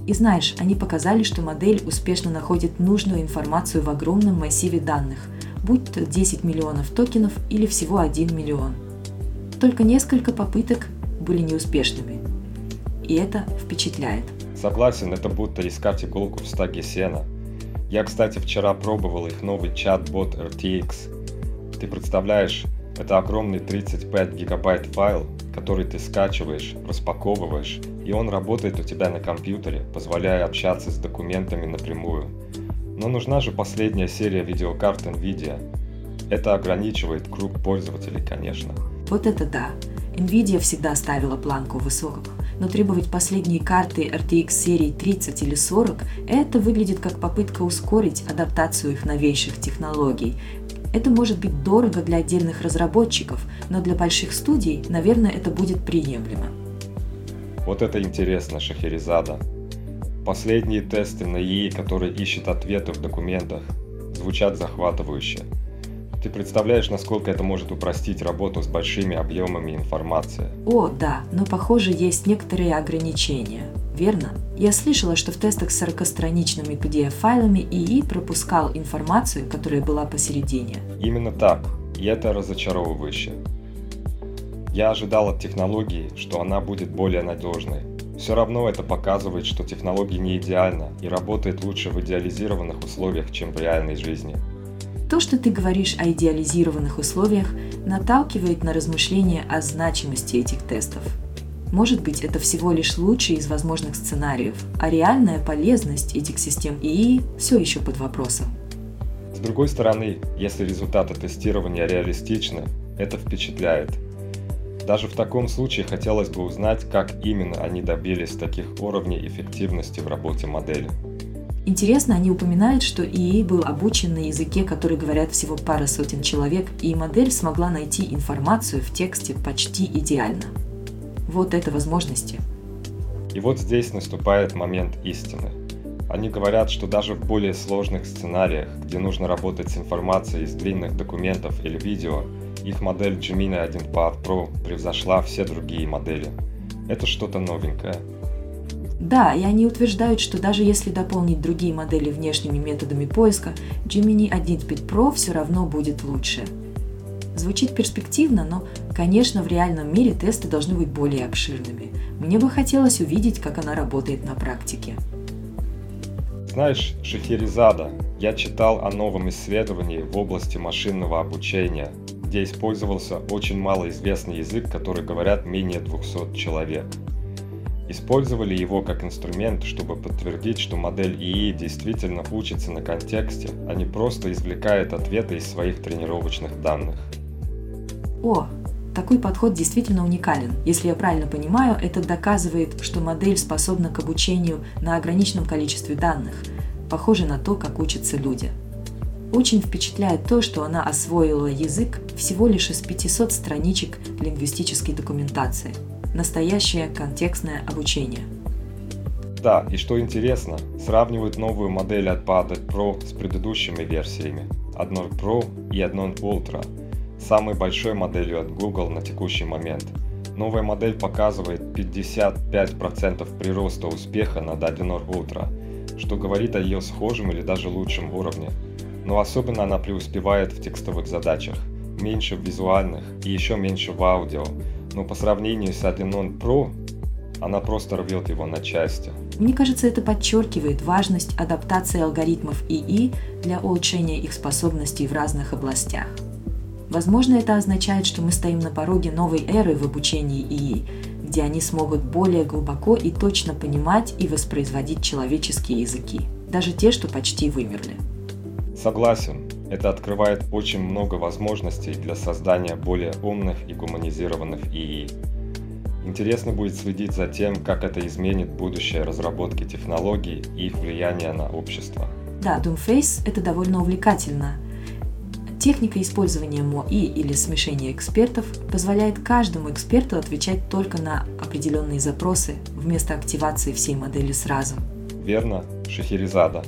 [SPEAKER 2] И знаешь, они показали, что модель успешно находит нужную информацию в огромном массиве данных, будь то 10 миллионов токенов или всего 1 миллион. Только несколько попыток были неуспешными. И это впечатляет.
[SPEAKER 1] Согласен, это будто искать иголку в стаге сена. Я, кстати, вчера пробовал их новый чат-бот RTX. Ты представляешь, это огромный 35 гигабайт файл, который ты скачиваешь, распаковываешь, и он работает у тебя на компьютере, позволяя общаться с документами напрямую. Но нужна же последняя серия видеокарт NVIDIA. Это ограничивает круг пользователей, конечно.
[SPEAKER 2] Вот это да. Nvidia всегда ставила планку высокую но требовать последние карты RTX серии 30 или 40 – это выглядит как попытка ускорить адаптацию их новейших технологий. Это может быть дорого для отдельных разработчиков, но для больших студий, наверное, это будет приемлемо.
[SPEAKER 1] Вот это интересно, Шахерезада. Последние тесты на ИИ, которые ищет ответы в документах, звучат захватывающе – ты представляешь, насколько это может упростить работу с большими объемами информации?
[SPEAKER 2] О, да, но похоже есть некоторые ограничения. Верно? Я слышала, что в тестах с 40-страничными PDF-файлами ИИ пропускал информацию, которая была посередине.
[SPEAKER 1] Именно так. И это разочаровывающе. Я ожидал от технологии, что она будет более надежной. Все равно это показывает, что технология не идеальна и работает лучше в идеализированных условиях, чем в реальной жизни.
[SPEAKER 2] То, что ты говоришь о идеализированных условиях, наталкивает на размышления о значимости этих тестов. Может быть, это всего лишь лучший из возможных сценариев, а реальная полезность этих систем ИИ все еще под вопросом.
[SPEAKER 1] С другой стороны, если результаты тестирования реалистичны, это впечатляет. Даже в таком случае хотелось бы узнать, как именно они добились таких уровней эффективности в работе модели.
[SPEAKER 2] Интересно, они упоминают, что ИИ был обучен на языке, который говорят всего пара сотен человек, и модель смогла найти информацию в тексте почти идеально. Вот это возможности.
[SPEAKER 1] И вот здесь наступает момент истины. Они говорят, что даже в более сложных сценариях, где нужно работать с информацией из длинных документов или видео, их модель Gemini 1 Pro превзошла все другие модели. Это что-то новенькое.
[SPEAKER 2] Да, и они утверждают, что даже если дополнить другие модели внешними методами поиска, Gemini 11 Pro все равно будет лучше. Звучит перспективно, но, конечно, в реальном мире тесты должны быть более обширными. Мне бы хотелось увидеть, как она работает на практике.
[SPEAKER 1] Знаешь, Шахерезада, я читал о новом исследовании в области машинного обучения, где использовался очень малоизвестный язык, который говорят менее 200 человек – использовали его как инструмент, чтобы подтвердить, что модель ИИ действительно учится на контексте, а не просто извлекает ответы из своих тренировочных данных.
[SPEAKER 2] О, такой подход действительно уникален. Если я правильно понимаю, это доказывает, что модель способна к обучению на ограниченном количестве данных, похоже на то, как учатся люди. Очень впечатляет то, что она освоила язык всего лишь из 500 страничек лингвистической документации – настоящее контекстное обучение.
[SPEAKER 1] Да, и что интересно, сравнивают новую модель от Padlet Pro с предыдущими версиями 1.0 Pro и 1.0 Ultra, самой большой моделью от Google на текущий момент. Новая модель показывает 55% прироста успеха над 1.0 Ultra, что говорит о ее схожем или даже лучшем уровне. Но особенно она преуспевает в текстовых задачах, меньше в визуальных и еще меньше в аудио, но по сравнению с Adrenon Pro она просто рвет его на части.
[SPEAKER 2] Мне кажется, это подчеркивает важность адаптации алгоритмов ИИ для улучшения их способностей в разных областях. Возможно, это означает, что мы стоим на пороге новой эры в обучении ИИ, где они смогут более глубоко и точно понимать и воспроизводить человеческие языки, даже те, что почти вымерли.
[SPEAKER 1] Согласен, это открывает очень много возможностей для создания более умных и гуманизированных ИИ. Интересно будет следить за тем, как это изменит будущее разработки технологий и их влияние на общество.
[SPEAKER 2] Да, Doomface – это довольно увлекательно. Техника использования МОИ или смешения экспертов позволяет каждому эксперту отвечать только на определенные запросы вместо активации всей модели сразу.
[SPEAKER 1] Верно, Шахерезада.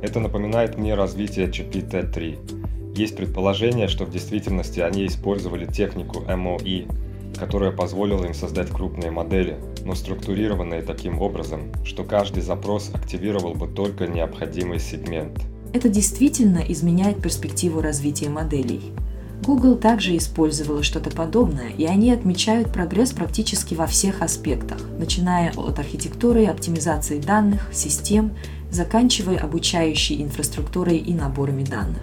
[SPEAKER 1] Это напоминает мне развитие GPT-3. Есть предположение, что в действительности они использовали технику MOE, которая позволила им создать крупные модели, но структурированные таким образом, что каждый запрос активировал бы только необходимый сегмент.
[SPEAKER 2] Это действительно изменяет перспективу развития моделей. Google также использовала что-то подобное, и они отмечают прогресс практически во всех аспектах, начиная от архитектуры, оптимизации данных, систем, заканчивая обучающей инфраструктурой и наборами данных.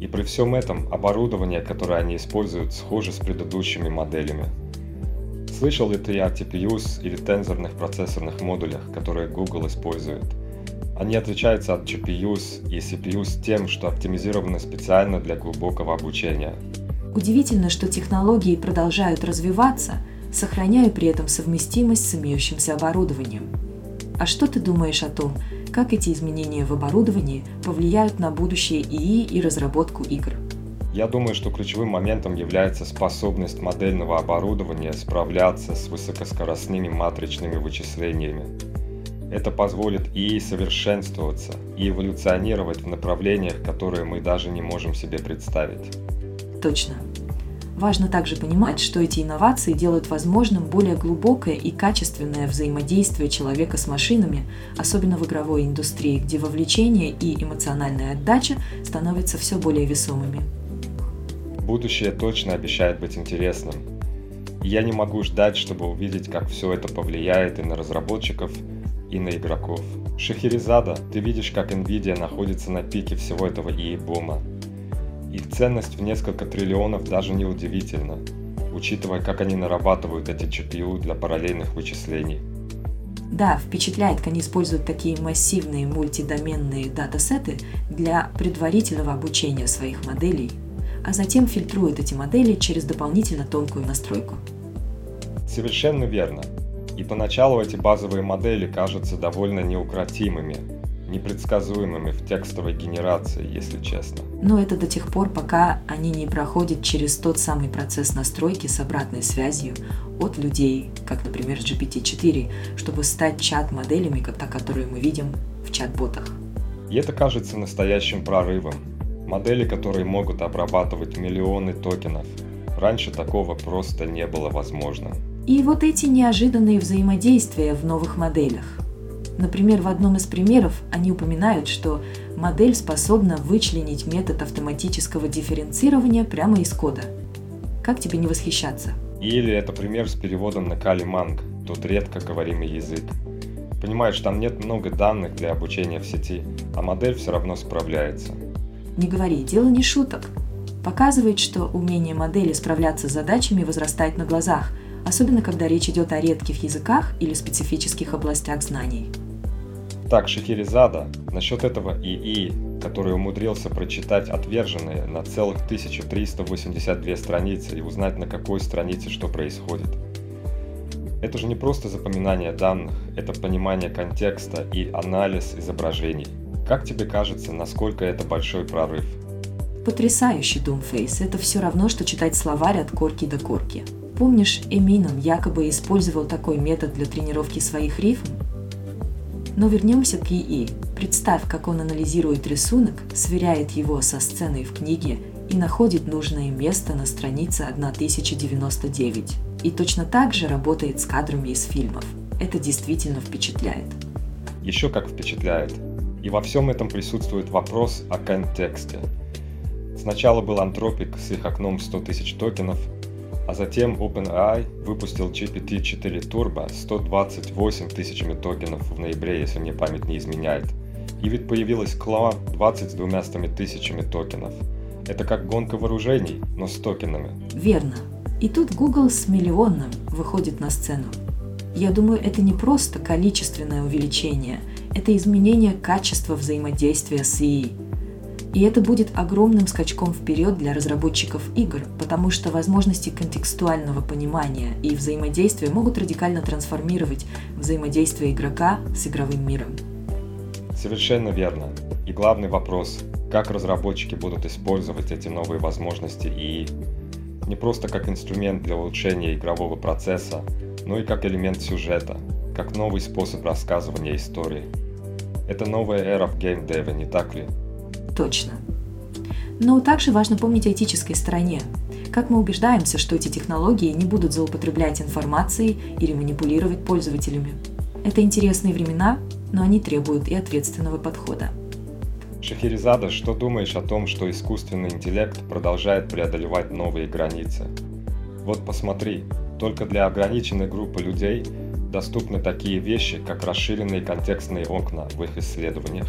[SPEAKER 1] И при всем этом оборудование, которое они используют, схоже с предыдущими моделями. Слышал ли ты о TPUs или тензорных процессорных модулях, которые Google использует? Они отличаются от GPUs и CPUs тем, что оптимизированы специально для глубокого обучения.
[SPEAKER 2] Удивительно, что технологии продолжают развиваться, сохраняя при этом совместимость с имеющимся оборудованием. А что ты думаешь о том, как эти изменения в оборудовании повлияют на будущее ИИ и разработку игр?
[SPEAKER 1] Я думаю, что ключевым моментом является способность модельного оборудования справляться с высокоскоростными матричными вычислениями. Это позволит и совершенствоваться, и эволюционировать в направлениях, которые мы даже не можем себе представить.
[SPEAKER 2] Точно. Важно также понимать, что эти инновации делают возможным более глубокое и качественное взаимодействие человека с машинами, особенно в игровой индустрии, где вовлечение и эмоциональная отдача становятся все более весомыми.
[SPEAKER 1] Будущее точно обещает быть интересным. Я не могу ждать, чтобы увидеть, как все это повлияет и на разработчиков, и на игроков. Шахерезада, ты видишь, как Nvidia находится на пике всего этого ИИ-бума. Их ценность в несколько триллионов даже не удивительна, учитывая, как они нарабатывают эти GPU для параллельных вычислений.
[SPEAKER 2] Да, впечатляет, как они используют такие массивные мультидоменные датасеты для предварительного обучения своих моделей – а затем фильтрует эти модели через дополнительно тонкую настройку.
[SPEAKER 1] Совершенно верно. И поначалу эти базовые модели кажутся довольно неукротимыми, непредсказуемыми в текстовой генерации, если честно.
[SPEAKER 2] Но это до тех пор, пока они не проходят через тот самый процесс настройки с обратной связью от людей, как, например, GPT-4, чтобы стать чат-моделями, как та, которую мы видим в чат-ботах.
[SPEAKER 1] И это кажется настоящим прорывом, Модели, которые могут обрабатывать миллионы токенов. Раньше такого просто не было возможно.
[SPEAKER 2] И вот эти неожиданные взаимодействия в новых моделях. Например, в одном из примеров они упоминают, что модель способна вычленить метод автоматического дифференцирования прямо из кода. Как тебе не восхищаться?
[SPEAKER 1] Или это пример с переводом на Калиманг, тот редко говоримый язык. Понимаешь, там нет много данных для обучения в сети, а модель все равно справляется.
[SPEAKER 2] Не говори, дело не шуток. Показывает, что умение модели справляться с задачами возрастает на глазах, особенно когда речь идет о редких языках или специфических областях знаний.
[SPEAKER 1] Так, Шахерезада, насчет этого ИИ, который умудрился прочитать отверженные на целых 1382 страницы и узнать, на какой странице что происходит. Это же не просто запоминание данных, это понимание контекста и анализ изображений – как тебе кажется, насколько это большой прорыв?
[SPEAKER 2] Потрясающий Doomface. Это все равно, что читать словарь от корки до корки. Помнишь, Эмином якобы использовал такой метод для тренировки своих рифм? Но вернемся к ИИ. Представь, как он анализирует рисунок, сверяет его со сценой в книге и находит нужное место на странице 1099. И точно так же работает с кадрами из фильмов. Это действительно впечатляет.
[SPEAKER 1] Еще как впечатляет. И во всем этом присутствует вопрос о контексте. Сначала был Anthropic с их окном 100 тысяч токенов, а затем OpenAI выпустил GPT-4 Turbo 128 тысячами токенов в ноябре, если мне память не изменяет. И ведь появилась Claw 20 с двумя тысячами токенов. Это как гонка вооружений, но с токенами.
[SPEAKER 2] Верно. И тут Google с миллионным выходит на сцену. Я думаю, это не просто количественное увеличение – это изменение качества взаимодействия с ИИ. И это будет огромным скачком вперед для разработчиков игр, потому что возможности контекстуального понимания и взаимодействия могут радикально трансформировать взаимодействие игрока с игровым миром.
[SPEAKER 1] Совершенно верно. И главный вопрос, как разработчики будут использовать эти новые возможности и не просто как инструмент для улучшения игрового процесса, но и как элемент сюжета, как новый способ рассказывания истории. Это новая эра в геймдеве, не так ли?
[SPEAKER 2] Точно. Но также важно помнить о этической стороне. Как мы убеждаемся, что эти технологии не будут злоупотреблять информацией или манипулировать пользователями. Это интересные времена, но они требуют и ответственного подхода.
[SPEAKER 1] Шахерезада, что думаешь о том, что искусственный интеллект продолжает преодолевать новые границы? Вот посмотри, только для ограниченной группы людей доступны такие вещи, как расширенные контекстные окна в их исследованиях.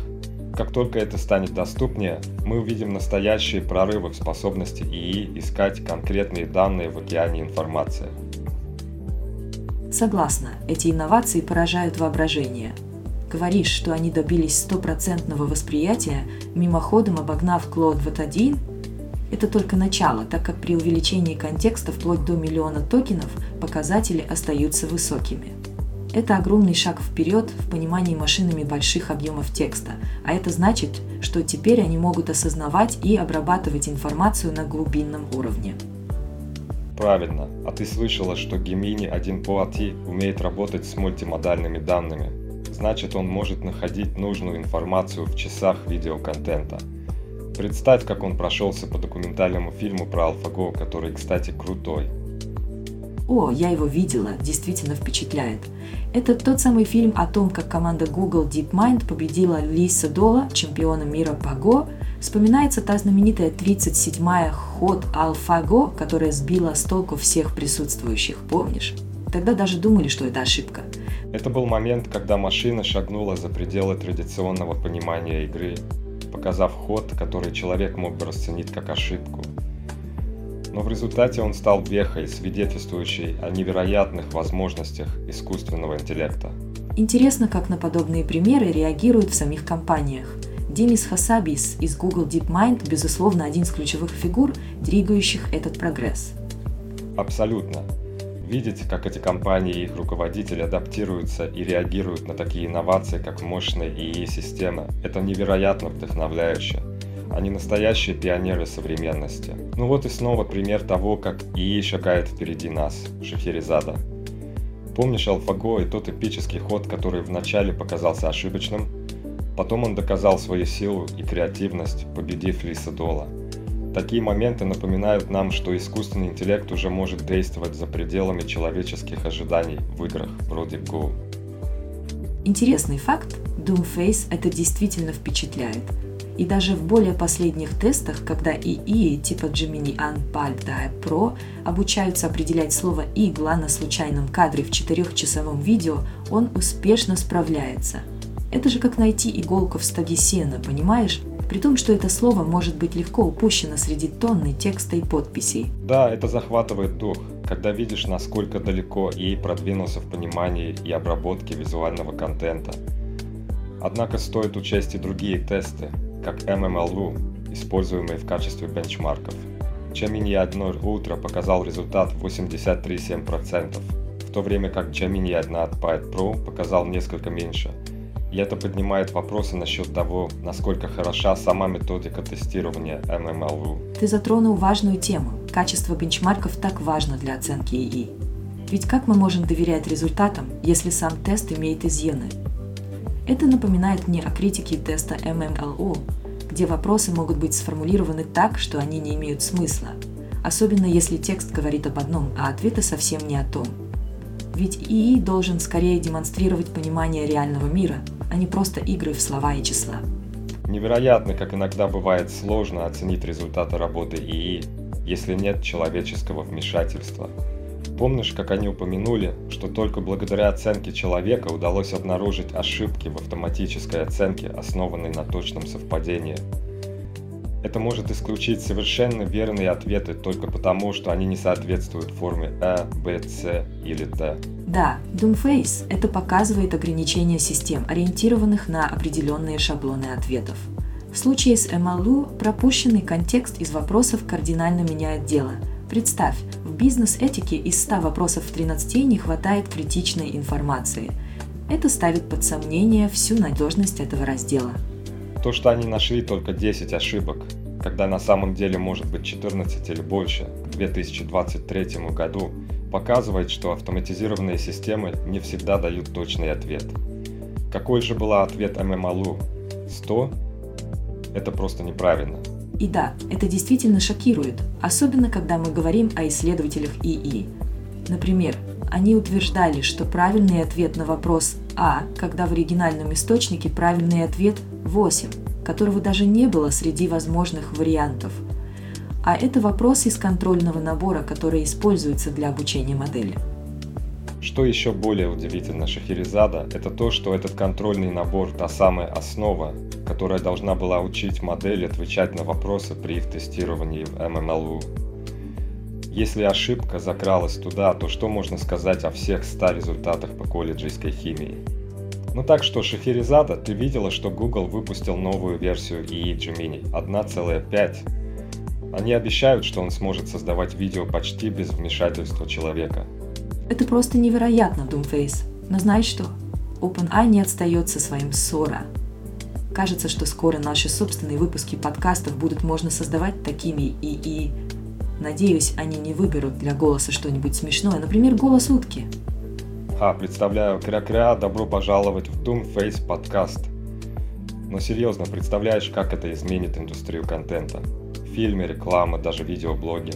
[SPEAKER 1] Как только это станет доступнее, мы увидим настоящие прорывы в способности ИИ искать конкретные данные в океане информации.
[SPEAKER 2] Согласна, эти инновации поражают воображение – говоришь, что они добились стопроцентного восприятия, мимоходом обогнав вот 1, это только начало, так как при увеличении контекста вплоть до миллиона токенов показатели остаются высокими. Это огромный шаг вперед в понимании машинами больших объемов текста, а это значит, что теперь они могут осознавать и обрабатывать информацию на глубинном уровне.
[SPEAKER 1] Правильно. А ты слышала, что Gemini 1 по AT умеет работать с мультимодальными данными – значит он может находить нужную информацию в часах видеоконтента. Представь, как он прошелся по документальному фильму про AlphaGo, который, кстати, крутой.
[SPEAKER 2] О, я его видела, действительно впечатляет. Это тот самый фильм о том, как команда Google DeepMind победила Лиса Дола, чемпиона мира по Go. Вспоминается та знаменитая 37-я ход AlphaGo, которая сбила с толку всех присутствующих, помнишь? Тогда даже думали, что это ошибка.
[SPEAKER 1] Это был момент, когда машина шагнула за пределы традиционного понимания игры, показав ход, который человек мог бы расценить как ошибку. Но в результате он стал вехой, свидетельствующей о невероятных возможностях искусственного интеллекта.
[SPEAKER 2] Интересно, как на подобные примеры реагируют в самих компаниях. Демис Хасабис из Google DeepMind, безусловно, один из ключевых фигур, двигающих этот прогресс.
[SPEAKER 1] Абсолютно. Видеть, как эти компании и их руководители адаптируются и реагируют на такие инновации, как мощные ИИ-системы, это невероятно вдохновляюще. Они настоящие пионеры современности. Ну вот и снова пример того, как ИИ шагает впереди нас, Шахерезада. Помнишь AlphaGo и тот эпический ход, который вначале показался ошибочным? Потом он доказал свою силу и креативность, победив Лиса Дола – Такие моменты напоминают нам, что искусственный интеллект уже может действовать за пределами человеческих ожиданий в играх вроде Go.
[SPEAKER 2] Интересный факт, Doomface это действительно впечатляет. И даже в более последних тестах, когда ИИ типа Gemini Unpulp Dive Pro обучаются определять слово «игла» на случайном кадре в четырехчасовом видео, он успешно справляется. Это же как найти иголку в стаде сена, понимаешь? при том, что это слово может быть легко упущено среди тонны текста и подписей.
[SPEAKER 1] Да, это захватывает дух, когда видишь, насколько далеко ей продвинулся в понимании и обработке визуального контента. Однако стоит учесть и другие тесты, как MMLU, используемые в качестве бенчмарков. Gemini 1 Ultra показал результат 83,7%, в то время как Gemini 1 Python Pro показал несколько меньше – и это поднимает вопросы насчет того, насколько хороша сама методика тестирования MMLU.
[SPEAKER 2] Ты затронул важную тему. Качество бенчмарков так важно для оценки ИИ. Ведь как мы можем доверять результатам, если сам тест имеет изъяны? Это напоминает мне о критике теста MMLU, где вопросы могут быть сформулированы так, что они не имеют смысла, особенно если текст говорит об одном, а ответы совсем не о том. Ведь ИИ должен скорее демонстрировать понимание реального мира, а не просто игры в слова и числа.
[SPEAKER 1] Невероятно, как иногда бывает сложно оценить результаты работы ИИ, если нет человеческого вмешательства. Помнишь, как они упомянули, что только благодаря оценке человека удалось обнаружить ошибки в автоматической оценке, основанной на точном совпадении – это может исключить совершенно верные ответы только потому, что они не соответствуют форме А, Б, С или Д.
[SPEAKER 2] Да, Doomface – это показывает ограничения систем, ориентированных на определенные шаблоны ответов. В случае с MLU пропущенный контекст из вопросов кардинально меняет дело. Представь, бизнес-этике из 100 вопросов в 13 не хватает критичной информации. Это ставит под сомнение всю надежность этого раздела.
[SPEAKER 1] То, что они нашли только 10 ошибок, когда на самом деле может быть 14 или больше к 2023 году, показывает, что автоматизированные системы не всегда дают точный ответ. Какой же был ответ ММАЛУ? 100? Это просто неправильно.
[SPEAKER 2] И да, это действительно шокирует, особенно когда мы говорим о исследователях ИИ. Например, они утверждали, что правильный ответ на вопрос А, когда в оригинальном источнике правильный ответ 8, которого даже не было среди возможных вариантов. А это вопрос из контрольного набора, который используется для обучения модели.
[SPEAKER 1] Что еще более удивительно Шахерезада, это то, что этот контрольный набор – та самая основа, которая должна была учить модель отвечать на вопросы при их тестировании в ММЛУ. Если ошибка закралась туда, то что можно сказать о всех 100 результатах по колледжейской химии? Ну так что, Шахерезада, ты видела, что Google выпустил новую версию ИИ Gemini 1.5. Они обещают, что он сможет создавать видео почти без вмешательства человека –
[SPEAKER 2] это просто невероятно, Doomface. Но знаешь что? OpenAI не отстает со своим Sora. Кажется, что скоро наши собственные выпуски подкастов будут можно создавать такими и и Надеюсь, они не выберут для голоса что-нибудь смешное, например, голос утки.
[SPEAKER 1] А, представляю, кря-кря, добро пожаловать в Doomface подкаст. Но серьезно, представляешь, как это изменит индустрию контента? Фильмы, реклама, даже видеоблоги.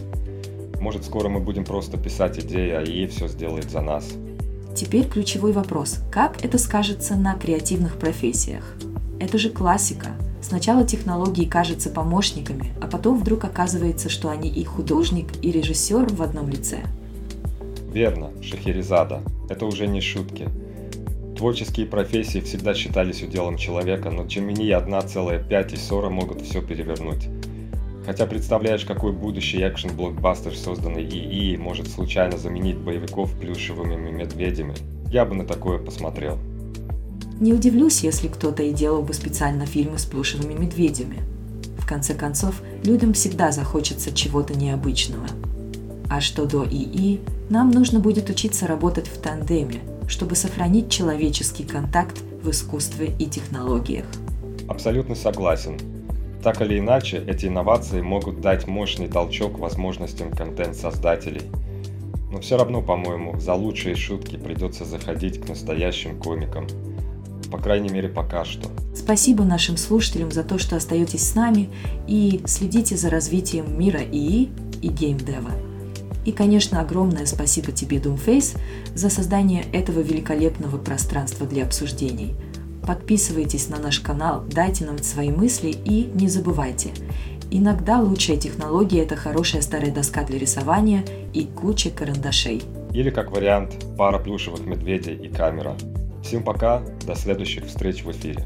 [SPEAKER 1] Может, скоро мы будем просто писать идеи, а ей все сделает за нас.
[SPEAKER 2] Теперь ключевой вопрос. Как это скажется на креативных профессиях? Это же классика. Сначала технологии кажутся помощниками, а потом вдруг оказывается, что они и художник, и режиссер в одном лице.
[SPEAKER 1] Верно, Шахерезада. Это уже не шутки. Творческие профессии всегда считались уделом человека, но Gemini 1,5 и Сора могут все перевернуть. Хотя представляешь, какой будущий экшен-блокбастер, созданный ИИ, может случайно заменить боевиков плюшевыми медведями. Я бы на такое посмотрел.
[SPEAKER 2] Не удивлюсь, если кто-то и делал бы специально фильмы с плюшевыми медведями. В конце концов, людям всегда захочется чего-то необычного. А что до ИИ, нам нужно будет учиться работать в тандеме, чтобы сохранить человеческий контакт в искусстве и технологиях.
[SPEAKER 1] Абсолютно согласен. Так или иначе, эти инновации могут дать мощный толчок возможностям контент-создателей. Но все равно, по-моему, за лучшие шутки придется заходить к настоящим комикам. По крайней мере, пока что.
[SPEAKER 2] Спасибо нашим слушателям за то, что остаетесь с нами и следите за развитием мира ИИ и геймдева. И, конечно, огромное спасибо тебе, Doomface, за создание этого великолепного пространства для обсуждений – Подписывайтесь на наш канал, дайте нам свои мысли и не забывайте. Иногда лучшая технология – это хорошая старая доска для рисования и куча карандашей.
[SPEAKER 1] Или как вариант пара плюшевых медведей и камера. Всем пока, до следующих встреч в эфире.